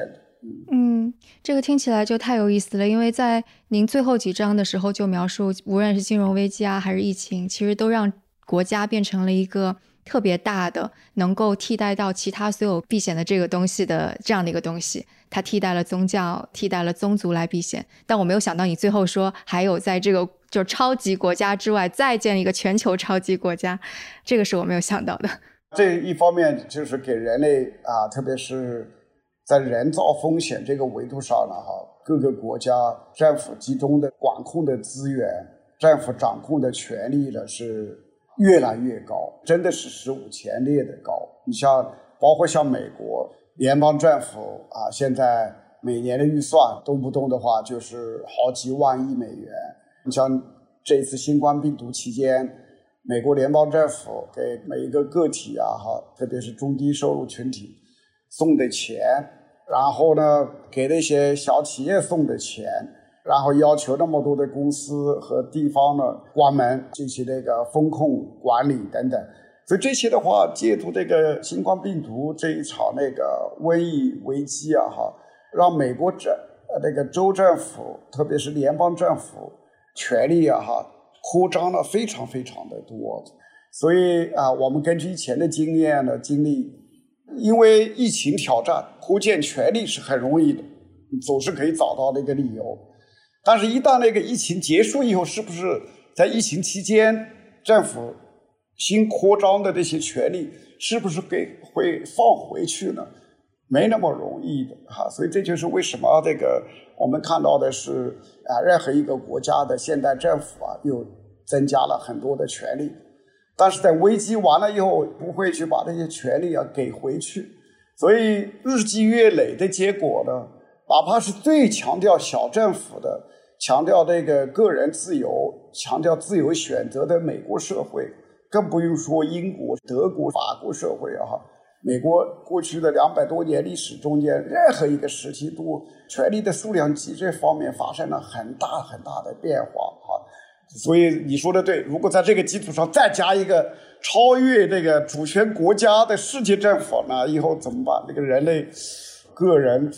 嗯，这个听起来就太有意思了，因为在您最后几章的时候就描述，无论是金融危机啊，还是疫情，其实都让国家变成了一个特别大的，能够替代到其他所有避险的这个东西的这样的一个东西。它替代了宗教，替代了宗族来避险。但我没有想到你最后说还有在这个。就超级国家之外，再建一个全球超级国家，这个是我没有想到的。这一方面就是给人类啊，特别是在人造风险这个维度上呢，哈，各个国家政府集中的管控的资源、政府掌控的权力呢是越来越高，真的是史无前例的高。你像包括像美国联邦政府啊，现在每年的预算动不动的话就是好几万亿美元。你像这次新冠病毒期间，美国联邦政府给每一个个体啊，哈，特别是中低收入群体送的钱，然后呢，给那些小企业送的钱，然后要求那么多的公司和地方呢关门进行那个风控管理等等。所以这些的话，借助这个新冠病毒这一场那个瘟疫危机啊，哈，让美国政那个州政府，特别是联邦政府权力啊，哈。扩张了非常非常的多，所以啊，我们根据以前的经验呢，经历，因为疫情挑战，扩建权力是很容易的，总是可以找到那个理由。但是，一旦那个疫情结束以后，是不是在疫情期间，政府新扩张的这些权力，是不是给会放回去呢？没那么容易的哈，所以这就是为什么这个我们看到的是啊，任何一个国家的现代政府啊，又增加了很多的权利，但是在危机完了以后，不会去把这些权利啊给回去，所以日积月累的结果呢，哪怕是最强调小政府的、强调这个个人自由、强调自由选择的美国社会，更不用说英国、德国、法国社会啊。美国过去的两百多年历史中间，任何一个时期都权力的数量级这方面发生了很大很大的变化啊。所以你说的对，如果在这个基础上再加一个超越这个主权国家的世界政府，呢以后怎么办？这个人类个人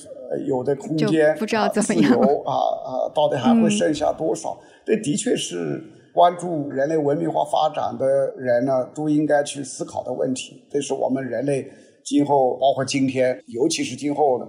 有的空间不知道怎么样啊啊，到底还会剩下多少？这的确是。关注人类文明化发展的人呢，都应该去思考的问题。这是我们人类今后，包括今天，尤其是今后呢，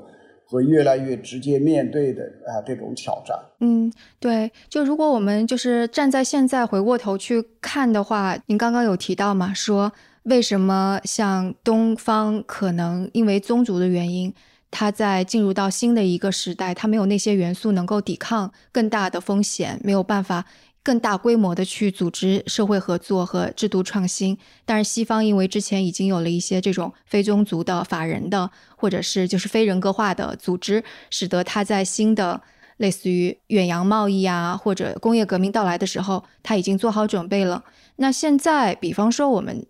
会越来越直接面对的啊这种挑战。嗯，对。就如果我们就是站在现在回过头去看的话，您刚刚有提到嘛，说为什么像东方可能因为宗族的原因，它在进入到新的一个时代，它没有那些元素能够抵抗更大的风险，没有办法。更大规模的去组织社会合作和制度创新，但是西方因为之前已经有了一些这种非宗族的法人的，或者是就是非人格化的组织，使得它在新的类似于远洋贸易啊，或者工业革命到来的时候，它已经做好准备了。那现在，比方说我们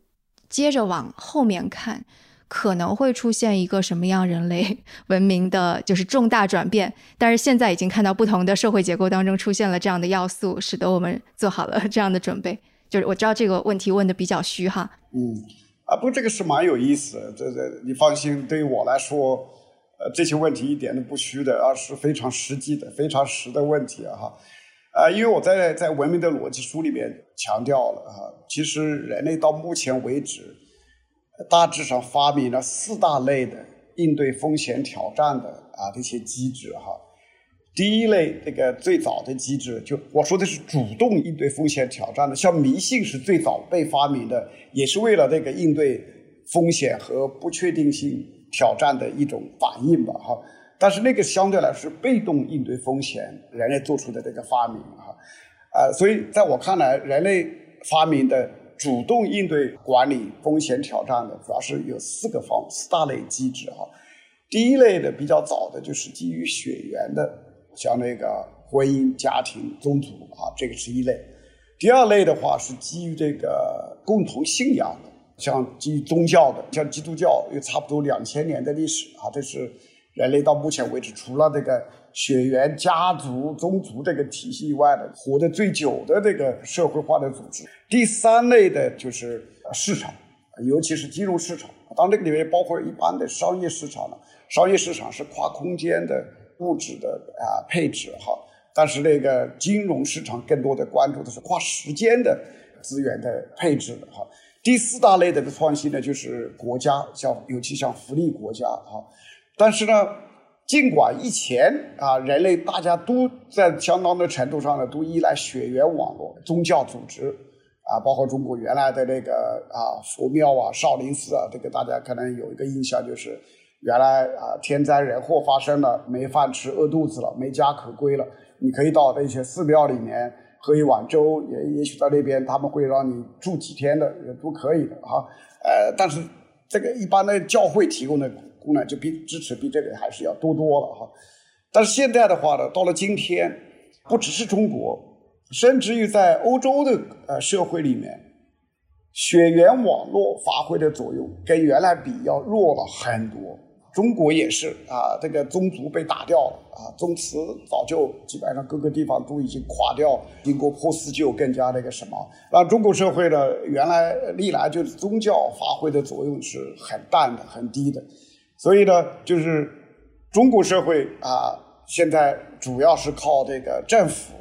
接着往后面看。可能会出现一个什么样人类 文明的，就是重大转变。但是现在已经看到不同的社会结构当中出现了这样的要素，使得我们做好了这样的准备。就是我知道这个问题问的比较虚哈。嗯，啊，不，这个是蛮有意思的。这这，你放心，对于我来说，呃，这些问题一点都不虚的，而是非常实际的、非常实的问题啊哈。啊，因为我在在《文明的逻辑》书里面强调了哈，其实人类到目前为止。大致上发明了四大类的应对风险挑战的啊这些机制哈。第一类这个最早的机制，就我说的是主动应对风险挑战的，像迷信是最早被发明的，也是为了这个应对风险和不确定性挑战的一种反应吧哈。但是那个相对来说是被动应对风险，人类做出的这个发明哈，啊，所以在我看来，人类发明的。主动应对管理风险挑战的，主要是有四个方四大类机制哈。第一类的比较早的就是基于血缘的，像那个婚姻、家庭、宗族啊，这个是一类。第二类的话是基于这个共同信仰的，像基于宗教的，像基督教有差不多两千年的历史啊，这是人类到目前为止除了这个。血缘、家族、宗族这个体系以外的，活得最久的这个社会化的组织。第三类的就是市场，尤其是金融市场。当然这个里面包括一般的商业市场了。商业市场是跨空间的物质的啊配置哈，但是那个金融市场更多的关注的是跨时间的资源的配置哈。第四大类的创新呢，就是国家，像尤其像福利国家哈，但是呢。尽管以前啊，人类大家都在相当的程度上呢，都依赖血缘网络、宗教组织啊，包括中国原来的那个啊佛庙啊、少林寺啊，这个大家可能有一个印象，就是原来啊天灾人祸发生了，没饭吃、饿肚子了、没家可归了，你可以到那些寺庙里面喝一碗粥，也也许在那边他们会让你住几天的，也都可以的哈。呃，但是这个一般的教会提供的。功能就比支持比这个还是要多多了哈，但是现在的话呢，到了今天，不只是中国，甚至于在欧洲的呃社会里面，血缘网络发挥的作用跟原来比要弱了很多。中国也是啊，这个宗族被打掉了啊，宗祠早就基本上各个地方都已经垮掉，经过破四旧更加那个什么。那中国社会呢，原来历来就是宗教发挥的作用是很淡的、很低的，所以呢，就是中国社会啊，现在主要是靠这个政府，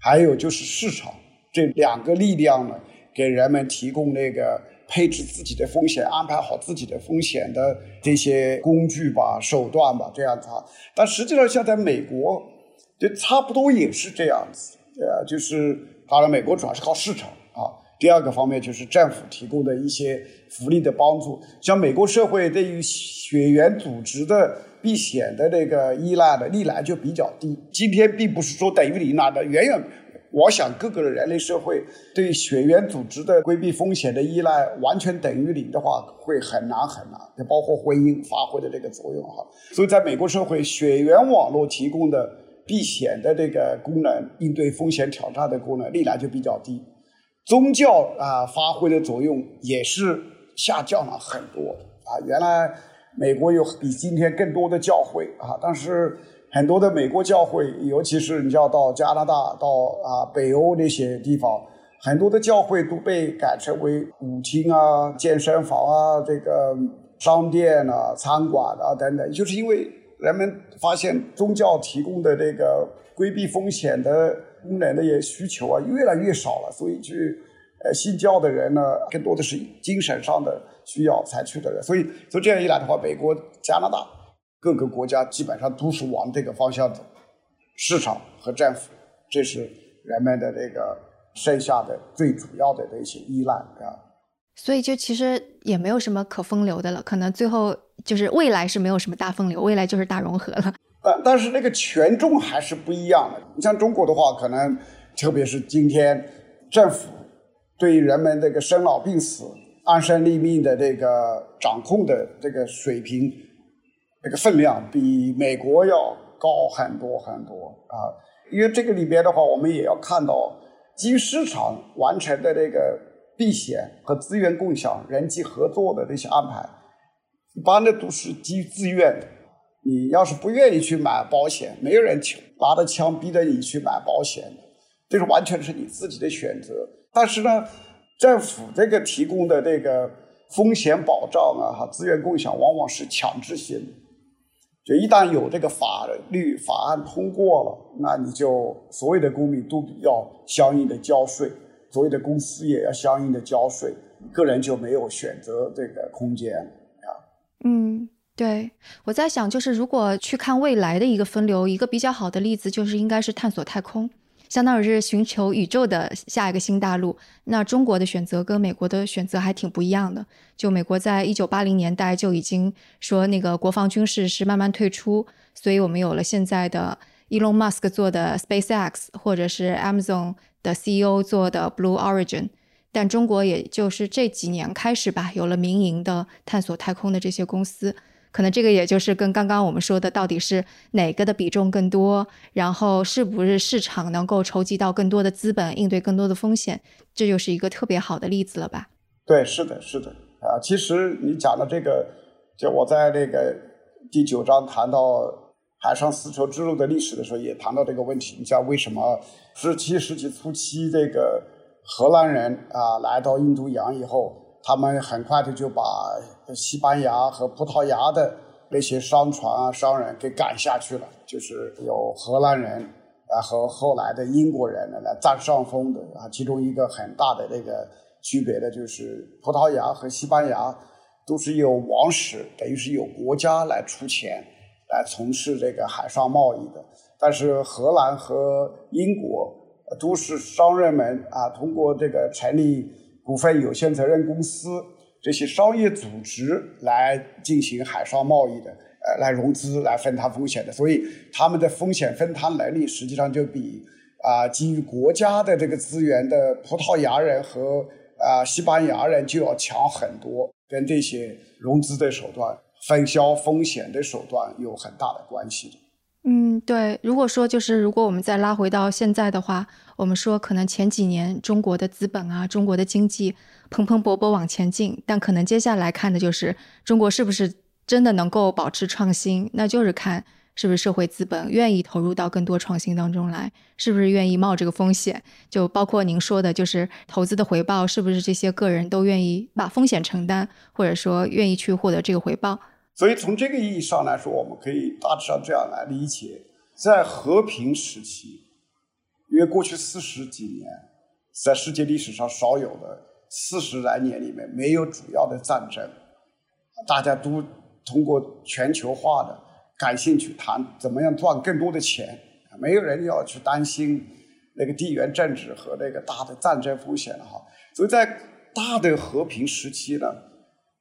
还有就是市场这两个力量呢。给人们提供那个配置自己的风险、安排好自己的风险的这些工具吧、手段吧，这样子哈。但实际上，像在美国，就差不多也是这样子。呃，就是当然，美国主要是靠市场啊。第二个方面就是政府提供的一些福利的帮助。像美国社会对于血缘组织的避险的那个依赖的历来就比较低。今天并不是说等于零那的，远远。我想，各个的人类社会对血缘组织的规避风险的依赖完全等于零的话，会很难很难。也包括婚姻发挥的这个作用哈。所以，在美国社会，血缘网络提供的避险的这个功能、应对风险挑战的功能，历来就比较低。宗教啊，发挥的作用也是下降了很多啊。原来美国有比今天更多的教会啊，但是。很多的美国教会，尤其是你要到加拿大、到啊北欧那些地方，很多的教会都被改成为舞厅啊、健身房啊、这个商店啊、餐馆啊等等，就是因为人们发现宗教提供的这个规避风险的功能的也需求啊越来越少了，所以去呃信教的人呢，更多的是精神上的需要才去的人，所以所以这样一来的话，美国、加拿大。各个国家基本上都是往这个方向走，市场和政府，这是人们的这个剩下的最主要的这些依赖啊。所以就其实也没有什么可风流的了，可能最后就是未来是没有什么大风流，未来就是大融合了。但但是那个权重还是不一样的。你像中国的话，可能特别是今天政府对人们这个生老病死、安身立命的这个掌控的这个水平。这个分量比美国要高很多很多啊！因为这个里边的话，我们也要看到基于市场完成的这个避险和资源共享、人际合作的这些安排，一般的都是基于自愿的。你要是不愿意去买保险，没有人拿着枪逼着你去买保险的，这是完全是你自己的选择。但是呢，政府这个提供的这个风险保障啊，哈，资源共享往往是强制性的。就一旦有这个法律法案通过了，那你就所有的公民都要相应的交税，所有的公司也要相应的交税，个人就没有选择这个空间啊。嗯，对，我在想，就是如果去看未来的一个分流，一个比较好的例子就是应该是探索太空。相当于是寻求宇宙的下一个新大陆。那中国的选择跟美国的选择还挺不一样的。就美国在一九八零年代就已经说那个国防军事是慢慢退出，所以我们有了现在的 Elon Musk 做的 SpaceX，或者是 Amazon 的 CEO 做的 Blue Origin。但中国也就是这几年开始吧，有了民营的探索太空的这些公司。可能这个也就是跟刚刚我们说的，到底是哪个的比重更多，然后是不是市场能够筹集到更多的资本，应对更多的风险，这就是一个特别好的例子了吧？对，是的，是的啊。其实你讲的这个，就我在那个第九章谈到海上丝绸之路的历史的时候，也谈到这个问题。你像为什么十七世纪初期这个荷兰人啊来到印度洋以后？他们很快的就把西班牙和葡萄牙的那些商船啊、商人给赶下去了，就是有荷兰人啊和后来的英国人呢来占上风的啊。其中一个很大的那个区别的就是，葡萄牙和西班牙都是由王室，等于是由国家来出钱来从事这个海上贸易的，但是荷兰和英国都是商人们啊，通过这个成立。股份有限责任公司这些商业组织来进行海上贸易的，呃，来融资、来分摊风险的，所以他们的风险分摊能力实际上就比啊基于国家的这个资源的葡萄牙人和啊西班牙人就要强很多，跟这些融资的手段、分销风险的手段有很大的关系。嗯，对。如果说就是如果我们再拉回到现在的话，我们说可能前几年中国的资本啊，中国的经济蓬蓬勃勃往前进，但可能接下来看的就是中国是不是真的能够保持创新，那就是看。是不是社会资本愿意投入到更多创新当中来？是不是愿意冒这个风险？就包括您说的，就是投资的回报，是不是这些个人都愿意把风险承担，或者说愿意去获得这个回报？所以从这个意义上来说，我们可以大致上这样来理解：在和平时期，因为过去四十几年在世界历史上少有的四十来年里面没有主要的战争，大家都通过全球化的。感兴趣谈怎么样赚更多的钱，没有人要去担心那个地缘政治和那个大的战争风险了哈。所以在大的和平时期呢，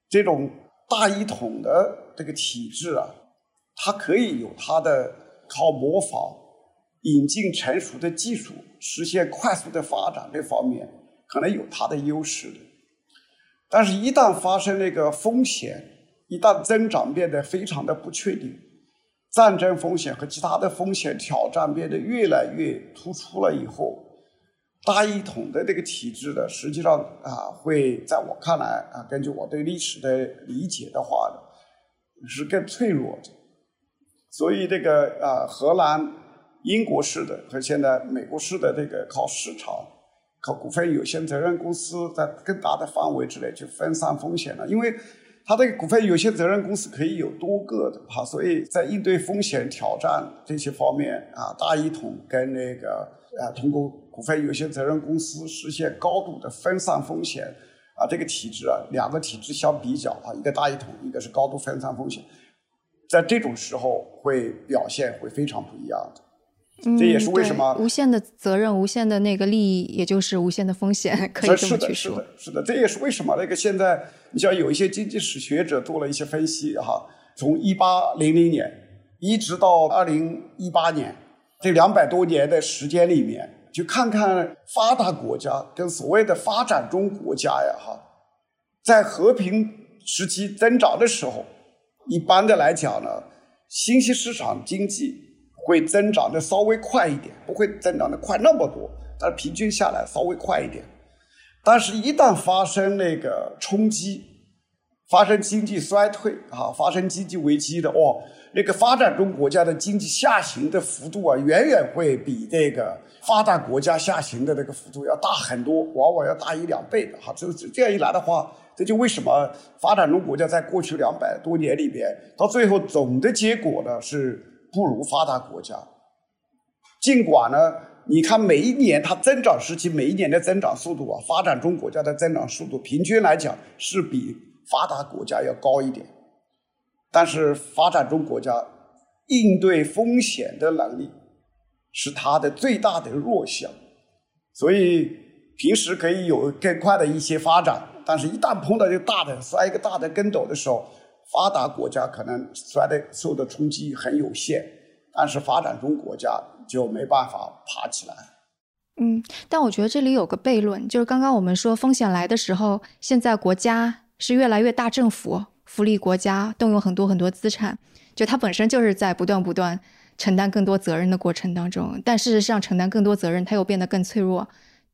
这种大一统的这个体制啊，它可以有它的靠模仿、引进成熟的技术、实现快速的发展这方面，可能有它的优势的。但是，一旦发生那个风险，一旦增长变得非常的不确定。战争风险和其他的风险挑战变得越来越突出了以后，大一统的这个体制呢，实际上啊，会在我看来啊，根据我对历史的理解的话呢，是更脆弱的。所以这个啊，荷兰、英国式的和现在美国式的这个靠市场、靠股份有限责任公司在更大的范围之内去分散风险了，因为。它这个股份有限责任公司可以有多个的哈，所以在应对风险挑战这些方面啊，大一统跟那个啊，通过股份有限责任公司实现高度的分散风险啊，这个体制啊，两个体制相比较啊，一个大一统，一个是高度分散风险，在这种时候会表现会非常不一样的。这也是为什么无限的责任、无限的那个利益，也就是无限的风险，可以这么去说。是的，是的，是的。这也是为什么那个现在，你像有一些经济史学者做了一些分析哈，从一八零零年一直到二零一八年这两百多年的时间里面，就看看发达国家跟所谓的发展中国家呀哈，在和平时期增长的时候，一般的来讲呢，信息市场经济。会增长的稍微快一点，不会增长的快那么多，但是平均下来稍微快一点。但是，一旦发生那个冲击，发生经济衰退啊，发生经济危机的哦，那个发展中国家的经济下行的幅度啊，远远会比这个发达国家下行的那个幅度要大很多，往往要大一两倍的哈。这这样一来的话，这就为什么发展中国家在过去两百多年里边，到最后总的结果呢是。不如发达国家，尽管呢，你看每一年它增长时期每一年的增长速度啊，发展中国家的增长速度平均来讲是比发达国家要高一点，但是发展中国家应对风险的能力是它的最大的弱项，所以平时可以有更快的一些发展，但是一旦碰到一个大的摔一个大的跟斗的时候。发达国家可能摔的受的冲击很有限，但是发展中国家就没办法爬起来。嗯，但我觉得这里有个悖论，就是刚刚我们说风险来的时候，现在国家是越来越大政府，福利国家，动用很多很多资产，就它本身就是在不断不断承担更多责任的过程当中。但事实上，承担更多责任，它又变得更脆弱，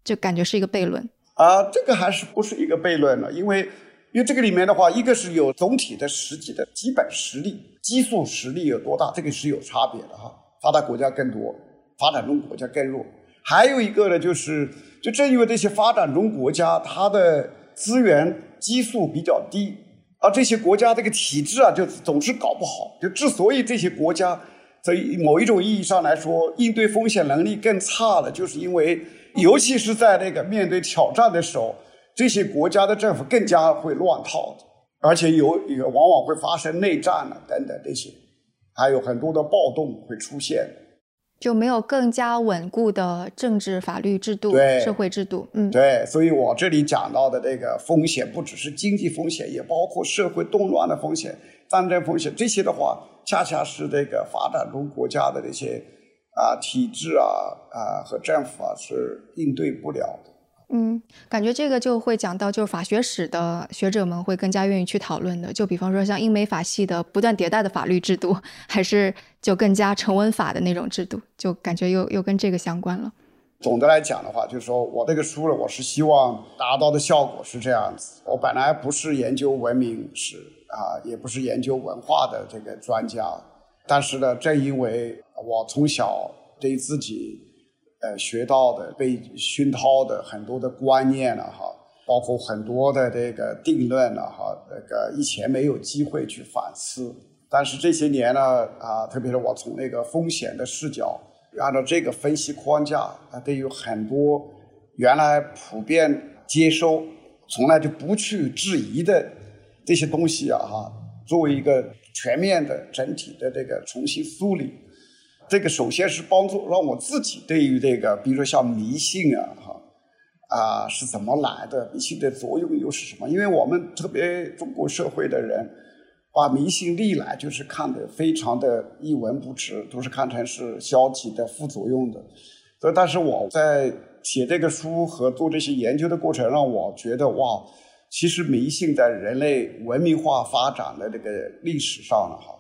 就感觉是一个悖论。啊，这个还是不是一个悖论了，因为。因为这个里面的话，一个是有总体的实际的基本实力、基数实力有多大，这个是有差别的哈。发达国家更多，发展中国家更弱。还有一个呢，就是就正因为这些发展中国家它的资源基数比较低，而这些国家这个体制啊，就总是搞不好。就之所以这些国家在某一种意义上来说应对风险能力更差了，就是因为尤其是在那个面对挑战的时候。这些国家的政府更加会乱套的，而且有也往往会发生内战了等等这些，还有很多的暴动会出现，就没有更加稳固的政治法律制度、社会制度。嗯，对，所以我这里讲到的这个风险，不只是经济风险，也包括社会动乱的风险、战争风险，这些的话，恰恰是这个发展中国家的这些啊体制啊啊和政府啊是应对不了的。嗯，感觉这个就会讲到，就是法学史的学者们会更加愿意去讨论的。就比方说像英美法系的不断迭代的法律制度，还是就更加成文法的那种制度，就感觉又又跟这个相关了。总的来讲的话，就是说我这个书呢，我是希望达到的效果是这样子。我本来不是研究文明史啊，也不是研究文化的这个专家，但是呢，正因为我从小对自己。呃，学到的、被熏陶的很多的观念了哈，包括很多的这个定论了哈，那个以前没有机会去反思，但是这些年呢，啊，特别是我从那个风险的视角，按照这个分析框架，啊，对于很多原来普遍接收、从来就不去质疑的这些东西啊，哈，作为一个全面的、整体的这个重新梳理。这个首先是帮助让我自己对于这个，比如说像迷信啊，哈，啊是怎么来的？迷信的作用又是什么？因为我们特别中国社会的人，把迷信历来就是看得非常的一文不值，都是看成是消极的、副作用的。所以，但是我在写这个书和做这些研究的过程，让我觉得哇，其实迷信在人类文明化发展的这个历史上呢，哈。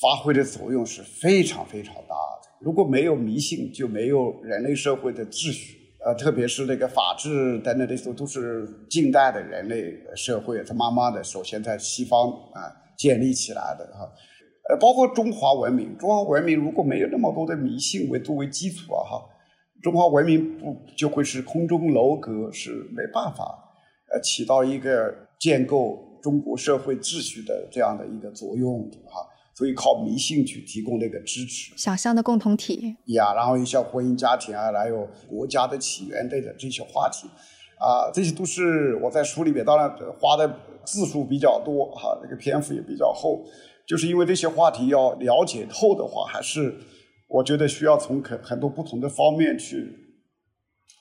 发挥的作用是非常非常大的。如果没有迷信，就没有人类社会的秩序。呃，特别是那个法治等等这些，都是近代的人类社会，它慢慢的首先在西方啊建立起来的哈。呃，包括中华文明，中华文明如果没有那么多的迷信为作为基础啊哈，中华文明不就会是空中楼阁，是没办法呃起到一个建构中国社会秩序的这样的一个作用哈。所以靠迷信去提供那个支持，想象的共同体。呀，然后一些婚姻家庭啊，还有国家的起源等等这些话题，啊，这些都是我在书里面当然花的字数比较多哈，那个篇幅也比较厚，就是因为这些话题要了解透的话，还是我觉得需要从很很多不同的方面去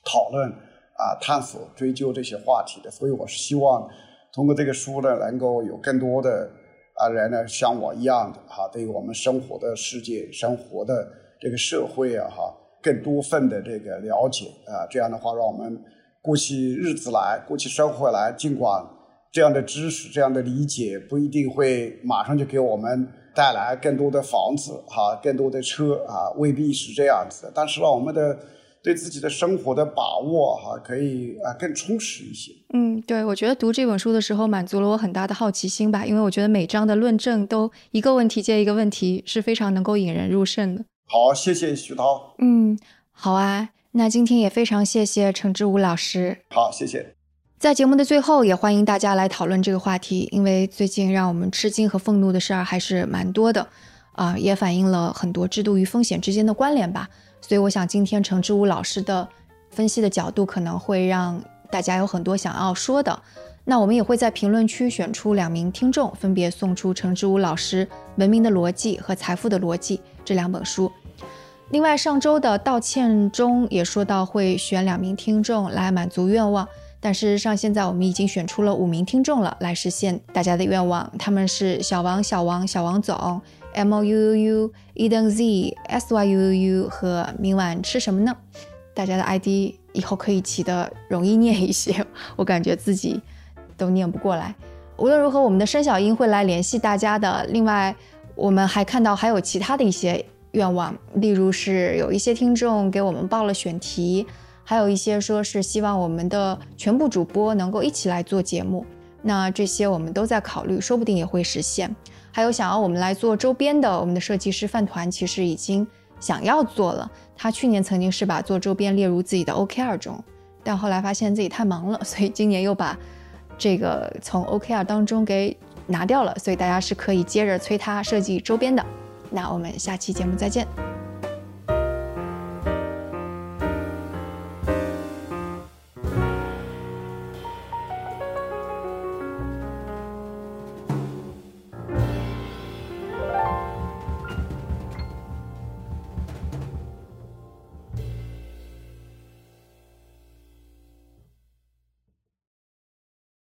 讨论啊、探索、追究这些话题的，所以我是希望通过这个书呢，能够有更多的。啊，人呢像我一样的哈，对于我们生活的世界、生活的这个社会啊哈，更多份的这个了解啊，这样的话，让我们过起日子来，过起生活来。尽管这样的知识、这样的理解不一定会马上就给我们带来更多的房子哈、更多的车啊，未必是这样子的。但是让我们的。对自己的生活的把握，哈，可以啊更充实一些。嗯，对，我觉得读这本书的时候，满足了我很大的好奇心吧，因为我觉得每章的论证都一个问题接一个问题，是非常能够引人入胜的。好，谢谢徐涛。嗯，好啊，那今天也非常谢谢程志武老师。好，谢谢。在节目的最后，也欢迎大家来讨论这个话题，因为最近让我们吃惊和愤怒的事儿还是蛮多的，啊，也反映了很多制度与风险之间的关联吧。所以我想，今天程志武老师的分析的角度可能会让大家有很多想要说的。那我们也会在评论区选出两名听众，分别送出程志武老师《文明的逻辑》和《财富的逻辑》这两本书。另外，上周的道歉中也说到会选两名听众来满足愿望，但事实上现在我们已经选出了五名听众了，来实现大家的愿望。他们是小王、小王、小王总。M O U U U E D Z S Y U U U 和明晚吃什么呢？大家的 ID 以后可以起的容易念一些，我感觉自己都念不过来。无论如何，我们的申小英会来联系大家的。另外，我们还看到还有其他的一些愿望，例如是有一些听众给我们报了选题，还有一些说是希望我们的全部主播能够一起来做节目。那这些我们都在考虑，说不定也会实现。还有想要我们来做周边的，我们的设计师饭团其实已经想要做了。他去年曾经是把做周边列入自己的 OKR 中，但后来发现自己太忙了，所以今年又把这个从 OKR 当中给拿掉了。所以大家是可以接着催他设计周边的。那我们下期节目再见。